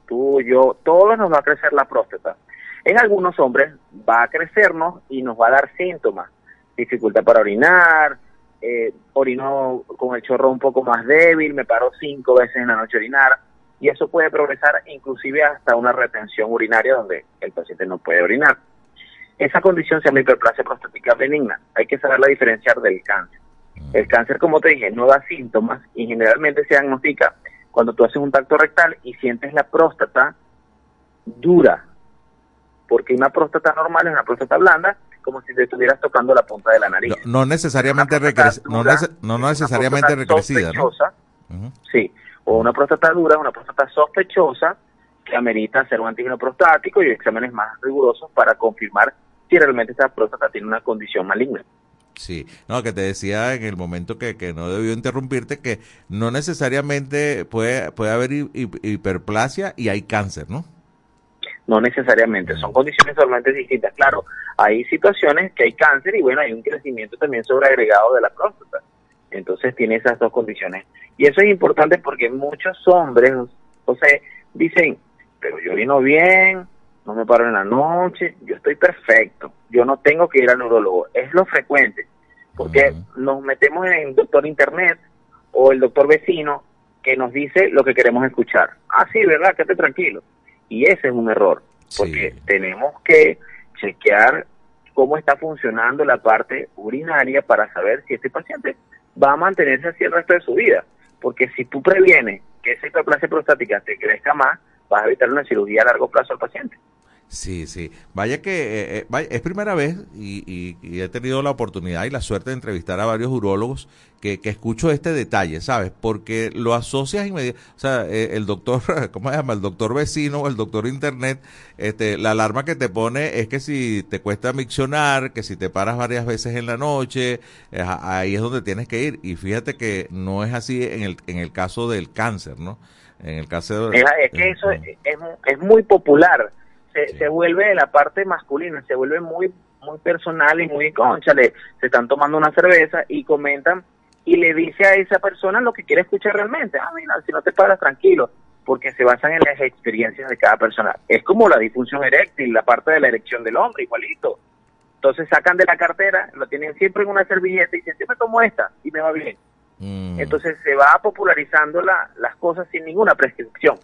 [SPEAKER 17] Tú, yo, todos nos va a crecer la próstata. En algunos hombres va a crecernos y nos va a dar síntomas. Dificultad para orinar, eh, orino con el chorro un poco más débil, me paro cinco veces en la noche a orinar y eso puede progresar inclusive hasta una retención urinaria donde el paciente no puede orinar. Esa condición se llama hiperplasia prostática benigna. Hay que saberla diferenciar del cáncer. El cáncer, como te dije, no da síntomas y generalmente se diagnostica cuando tú haces un tacto rectal y sientes la próstata dura, porque una próstata normal es una próstata blanda, como si te estuvieras tocando la punta de la nariz.
[SPEAKER 1] No, no necesariamente, recre- no, nece- no necesariamente recrecida, ¿no?
[SPEAKER 17] sospechosa, Sí, o una próstata dura, una próstata sospechosa que amerita hacer un antígeno prostático y exámenes más rigurosos para confirmar si realmente esa próstata tiene una condición maligna.
[SPEAKER 1] Sí, no, que te decía en el momento que, que no debió interrumpirte que no necesariamente puede, puede haber hi- hi- hiperplasia y hay cáncer, ¿no?
[SPEAKER 17] No necesariamente, son condiciones totalmente distintas. Claro, hay situaciones que hay cáncer y bueno, hay un crecimiento también sobreagregado de la próstata. Entonces tiene esas dos condiciones. Y eso es importante porque muchos hombres, o sea, dicen, pero yo vino bien, no me paro en la noche, yo estoy perfecto, yo no tengo que ir al neurólogo. Es lo frecuente, porque nos metemos en el doctor internet o el doctor vecino que nos dice lo que queremos escuchar. Ah, sí, ¿verdad? Quédate tranquilo. Y ese es un error, porque tenemos que chequear cómo está funcionando la parte urinaria para saber si este paciente va a mantenerse así el resto de su vida. Porque si tú previenes que esa hiperplasia prostática te crezca más, vas a evitar una cirugía a largo plazo al paciente.
[SPEAKER 1] Sí, sí. Vaya que eh, eh, vaya, es primera vez y, y- y he tenido la oportunidad y la suerte de entrevistar a varios urólogos que, que escucho este detalle, ¿sabes? Porque lo asocias inmediatamente. O sea, eh, el doctor, ¿cómo se llama? El doctor vecino o el doctor internet, este, la alarma que te pone es que si te cuesta miccionar, que si te paras varias veces en la noche, eh, ahí es donde tienes que ir. Y fíjate que no es así en el, en el caso del cáncer, ¿no? En el caso de...
[SPEAKER 17] Es, es que eso es, es, es muy popular. Se, se vuelve la parte masculina, se vuelve muy muy personal y muy conchale. Se están tomando una cerveza y comentan y le dice a esa persona lo que quiere escuchar realmente. Ah, mira, si no te paras tranquilo, porque se basan en las experiencias de cada persona. Es como la disfunción eréctil, la parte de la erección del hombre, igualito. Entonces sacan de la cartera, lo tienen siempre en una servilleta y dicen, yo me tomo esta y me va bien.
[SPEAKER 1] Mm.
[SPEAKER 17] Entonces se va popularizando la- las cosas sin ninguna prescripción.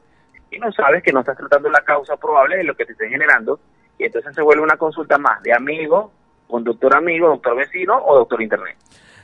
[SPEAKER 17] Y no sabes que no estás tratando la causa probable de lo que te esté generando. Y entonces se vuelve una consulta más de amigo, con doctor amigo, doctor vecino o doctor internet.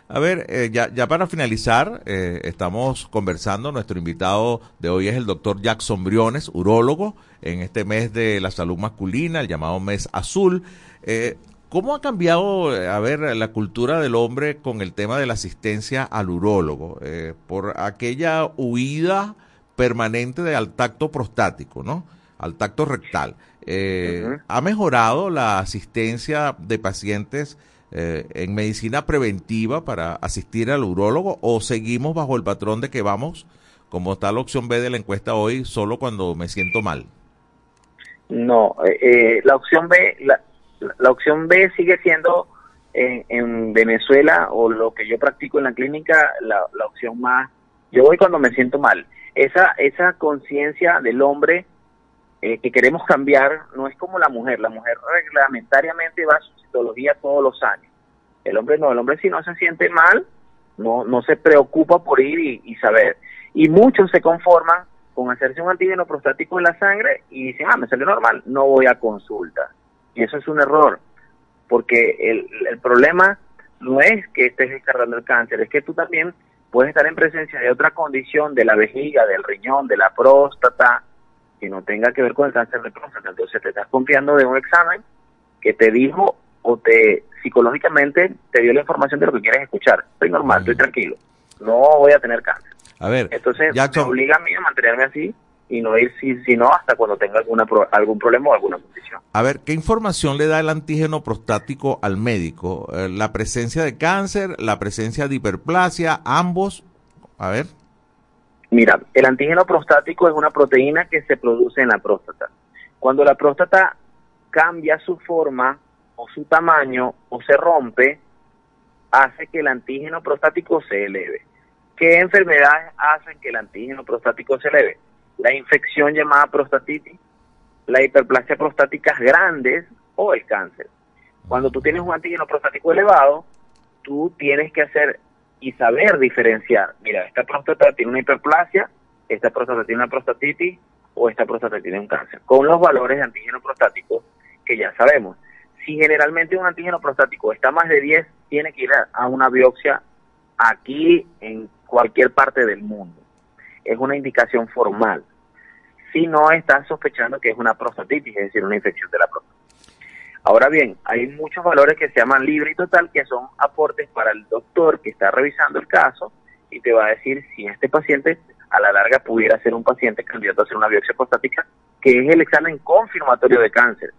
[SPEAKER 1] A ver, eh, ya, ya para finalizar, eh, estamos conversando, nuestro invitado de hoy es el doctor Jackson Briones, urólogo, en este mes de la salud masculina, el llamado mes azul. Eh, ¿Cómo ha cambiado, eh, a ver, la cultura del hombre con el tema de la asistencia al urólogo? Eh, por aquella huida permanente de al tacto prostático, ¿no? Al tacto rectal. Eh, ¿Ha mejorado la asistencia de pacientes eh, en medicina preventiva para asistir al urólogo o seguimos bajo el patrón de que vamos, como está la opción B de la encuesta hoy, solo cuando me siento mal?
[SPEAKER 17] No, la opción B, la, la opción B sigue siendo en, en Venezuela o lo que yo practico en la clínica la, opción más. Yo voy cuando me siento mal. Esa esa conciencia del hombre eh, que queremos cambiar no es como la mujer. La mujer reglamentariamente va a su citología todos los años. El hombre no, el hombre si no se siente mal, no no se preocupa por ir y, y saber. Y muchos se conforman con hacerse un antígeno prostático en la sangre y dicen, ah, me salió normal, no voy a consulta. Y eso es un error, porque el, el problema no es que estés descargando el cáncer, es que tú también puedes estar en presencia de otra condición de la vejiga, del riñón, de la próstata, que no tenga que ver con el cáncer de próstata. Entonces te estás confiando de un examen que te dijo o te psicológicamente te dio la información de lo que quieres escuchar. Estoy normal, estoy tranquilo, no voy a tener cáncer.
[SPEAKER 1] A ver,
[SPEAKER 17] Entonces
[SPEAKER 1] Jackson.
[SPEAKER 17] me obliga a mí a mantenerme así y no ir si, si no hasta cuando tenga alguna pro- algún problema o alguna condición.
[SPEAKER 1] A ver, ¿qué información le da el antígeno prostático al médico? Eh, la presencia de cáncer, la presencia de hiperplasia, ambos. A ver.
[SPEAKER 17] Mira, el antígeno prostático es una proteína que se produce en la próstata. Cuando la próstata cambia su forma o su tamaño o se rompe, hace que el antígeno prostático se eleve. ¿Qué enfermedades hacen que el antígeno prostático se eleve? La infección llamada prostatitis, la hiperplasia prostáticas grandes o el cáncer. Cuando tú tienes un antígeno prostático elevado, tú tienes que hacer y saber diferenciar. Mira, esta próstata tiene una hiperplasia, esta próstata tiene una prostatitis o esta próstata tiene un cáncer. Con los valores de antígeno prostático que ya sabemos. Si generalmente un antígeno prostático está más de 10, tiene que ir a una biopsia aquí en cualquier parte del mundo. Es una indicación formal. Si no estás sospechando que es una prostatitis, es decir, una infección de la próstata. Ahora bien, hay muchos valores que se llaman libre y total, que son aportes para el doctor que está revisando el caso y te va a decir si este paciente a la larga pudiera ser un paciente candidato a hacer una biopsia prostática, que es el examen confirmatorio de cáncer,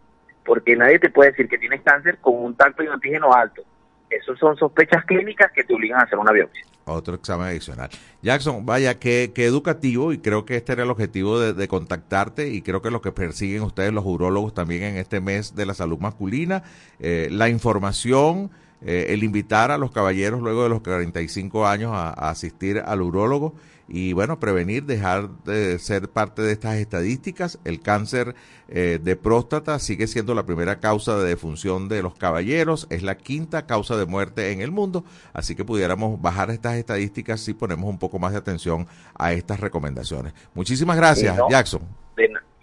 [SPEAKER 17] porque nadie te puede decir que tienes cáncer con un tacto un antígeno alto. Esos son sospechas clínicas que te obligan a hacer una biopsia.
[SPEAKER 1] Otro examen adicional. Jackson, vaya, qué, qué educativo y creo que este era el objetivo de, de contactarte y creo que lo que persiguen ustedes los urólogos también en este mes de la salud masculina, eh, la información, eh, el invitar a los caballeros luego de los 45 años a, a asistir al urólogo y bueno, prevenir, dejar de ser parte de estas estadísticas. El cáncer eh, de próstata sigue siendo la primera causa de defunción de los caballeros, es la quinta causa de muerte en el mundo, así que pudiéramos bajar estas estadísticas si ponemos un poco más de atención a estas recomendaciones. Muchísimas gracias. Jackson.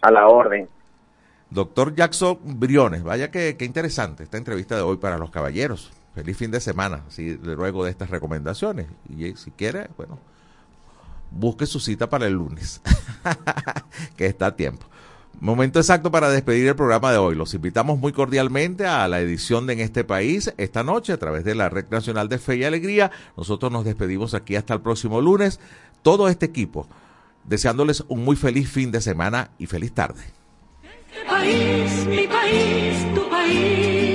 [SPEAKER 17] A la orden.
[SPEAKER 1] Doctor Jackson Briones, vaya que, que interesante esta entrevista de hoy para los caballeros. Feliz fin de semana, así luego de estas recomendaciones. Y eh, si quiere, bueno, busque su cita para el lunes, que está a tiempo. Momento exacto para despedir el programa de hoy. Los invitamos muy cordialmente a la edición de En este país esta noche a través de la Red Nacional de Fe y Alegría. Nosotros nos despedimos aquí hasta el próximo lunes. Todo este equipo deseándoles un muy feliz fin de semana y feliz tarde.
[SPEAKER 6] país, mi país, tu país.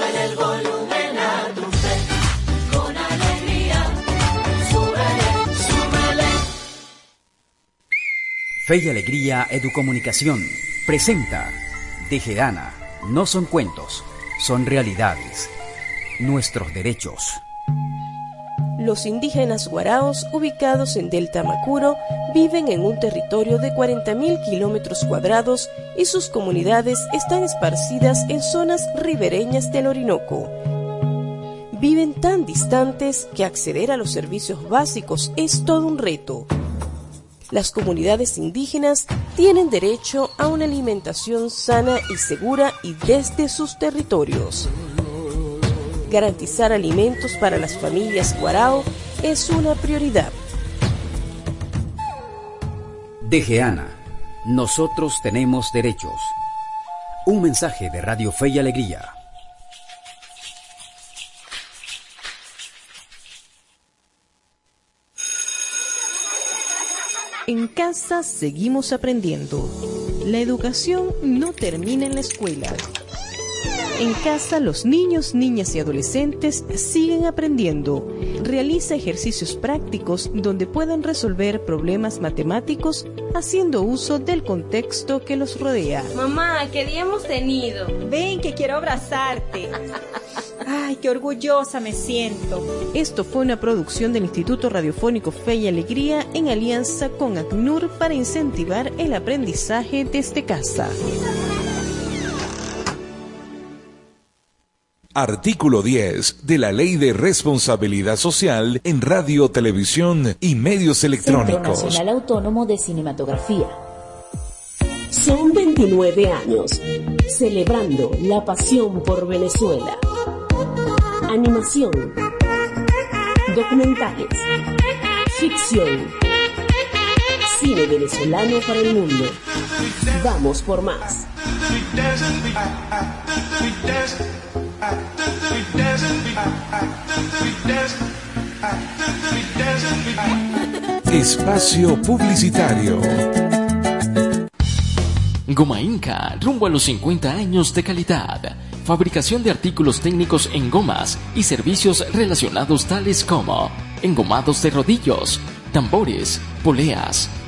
[SPEAKER 6] Fe
[SPEAKER 18] y Alegría Educomunicación presenta Tejedana. No son cuentos, son realidades. Nuestros derechos.
[SPEAKER 9] Los indígenas guaraos, ubicados en Delta Macuro, viven en un territorio de 40.000 kilómetros cuadrados y sus comunidades están esparcidas en zonas ribereñas del Orinoco. Viven tan distantes que acceder a los servicios básicos es todo un reto. Las comunidades indígenas tienen derecho a una alimentación sana y segura y desde sus territorios. Garantizar alimentos para las familias guarao es una prioridad.
[SPEAKER 18] Dejeana. Nosotros tenemos derechos. Un mensaje de Radio Fe y Alegría.
[SPEAKER 9] En casa seguimos aprendiendo. La educación no termina en la escuela. En casa los niños, niñas y adolescentes siguen aprendiendo. Realiza ejercicios prácticos donde puedan resolver problemas matemáticos haciendo uso del contexto que los rodea.
[SPEAKER 19] Mamá, ¿qué día hemos tenido? Ven, que quiero abrazarte. Ay, qué orgullosa me siento.
[SPEAKER 9] Esto fue una producción del Instituto Radiofónico Fe y Alegría en alianza con ACNUR para incentivar el aprendizaje desde casa.
[SPEAKER 5] Artículo 10 de la Ley de Responsabilidad Social en Radio, Televisión y Medios
[SPEAKER 20] Centro
[SPEAKER 5] Electrónicos.
[SPEAKER 20] Nacional Autónomo de Cinematografía.
[SPEAKER 21] Son 29 años celebrando la pasión por Venezuela. Animación, documentales, ficción, cine venezolano para el mundo. Vamos por más.
[SPEAKER 5] Espacio Publicitario.
[SPEAKER 22] Goma Inca, rumbo a los 50 años de calidad. Fabricación de artículos técnicos en gomas y servicios relacionados tales como engomados de rodillos, tambores, poleas,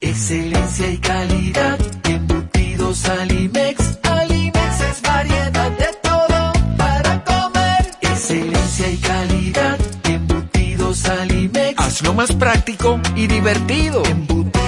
[SPEAKER 6] Excelencia y calidad, embutidos Alimex. Alimex es variedad de todo para comer. Excelencia y calidad, embutidos Alimex.
[SPEAKER 23] Hazlo más práctico y divertido.
[SPEAKER 6] Embutidos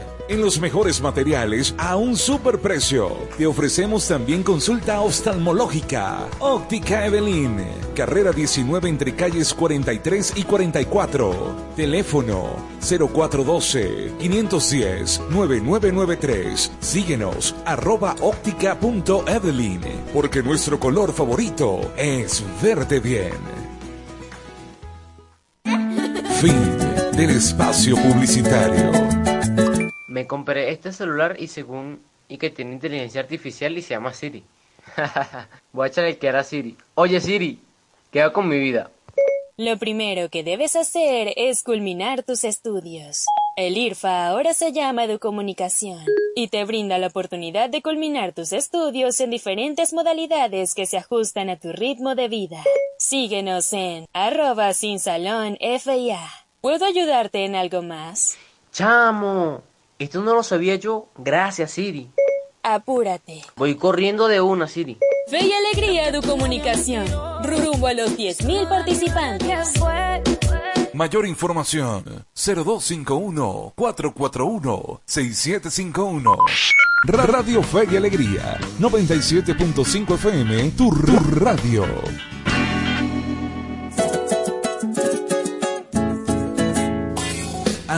[SPEAKER 5] En los mejores materiales a un superprecio. Te ofrecemos también consulta oftalmológica. Óptica Evelyn. Carrera 19 entre calles 43 y 44. Teléfono 0412-510-9993. Síguenos arroba óptica.evelyn. Porque nuestro color favorito es verde bien. Fin del espacio publicitario.
[SPEAKER 24] Me compré este celular y según y que tiene inteligencia artificial y se llama Siri. Voy a echarle que era Siri. Oye Siri, ¿qué hago con mi vida?
[SPEAKER 25] Lo primero que debes hacer es culminar tus estudios. El IRFA ahora se llama Educomunicación y te brinda la oportunidad de culminar tus estudios en diferentes modalidades que se ajustan a tu ritmo de vida. Síguenos en arroba sin salón FIA. ¿Puedo ayudarte en algo más?
[SPEAKER 24] Chamo, esto no lo sabía yo. Gracias Siri.
[SPEAKER 25] Apúrate.
[SPEAKER 24] Voy corriendo de una Siri.
[SPEAKER 25] Fe y alegría Educomunicación. Rumbo a los 10.000 participantes.
[SPEAKER 5] Mayor información 0251-441-6751. Ra- Radio Fe y Alegría 97.5 FM, tu radio.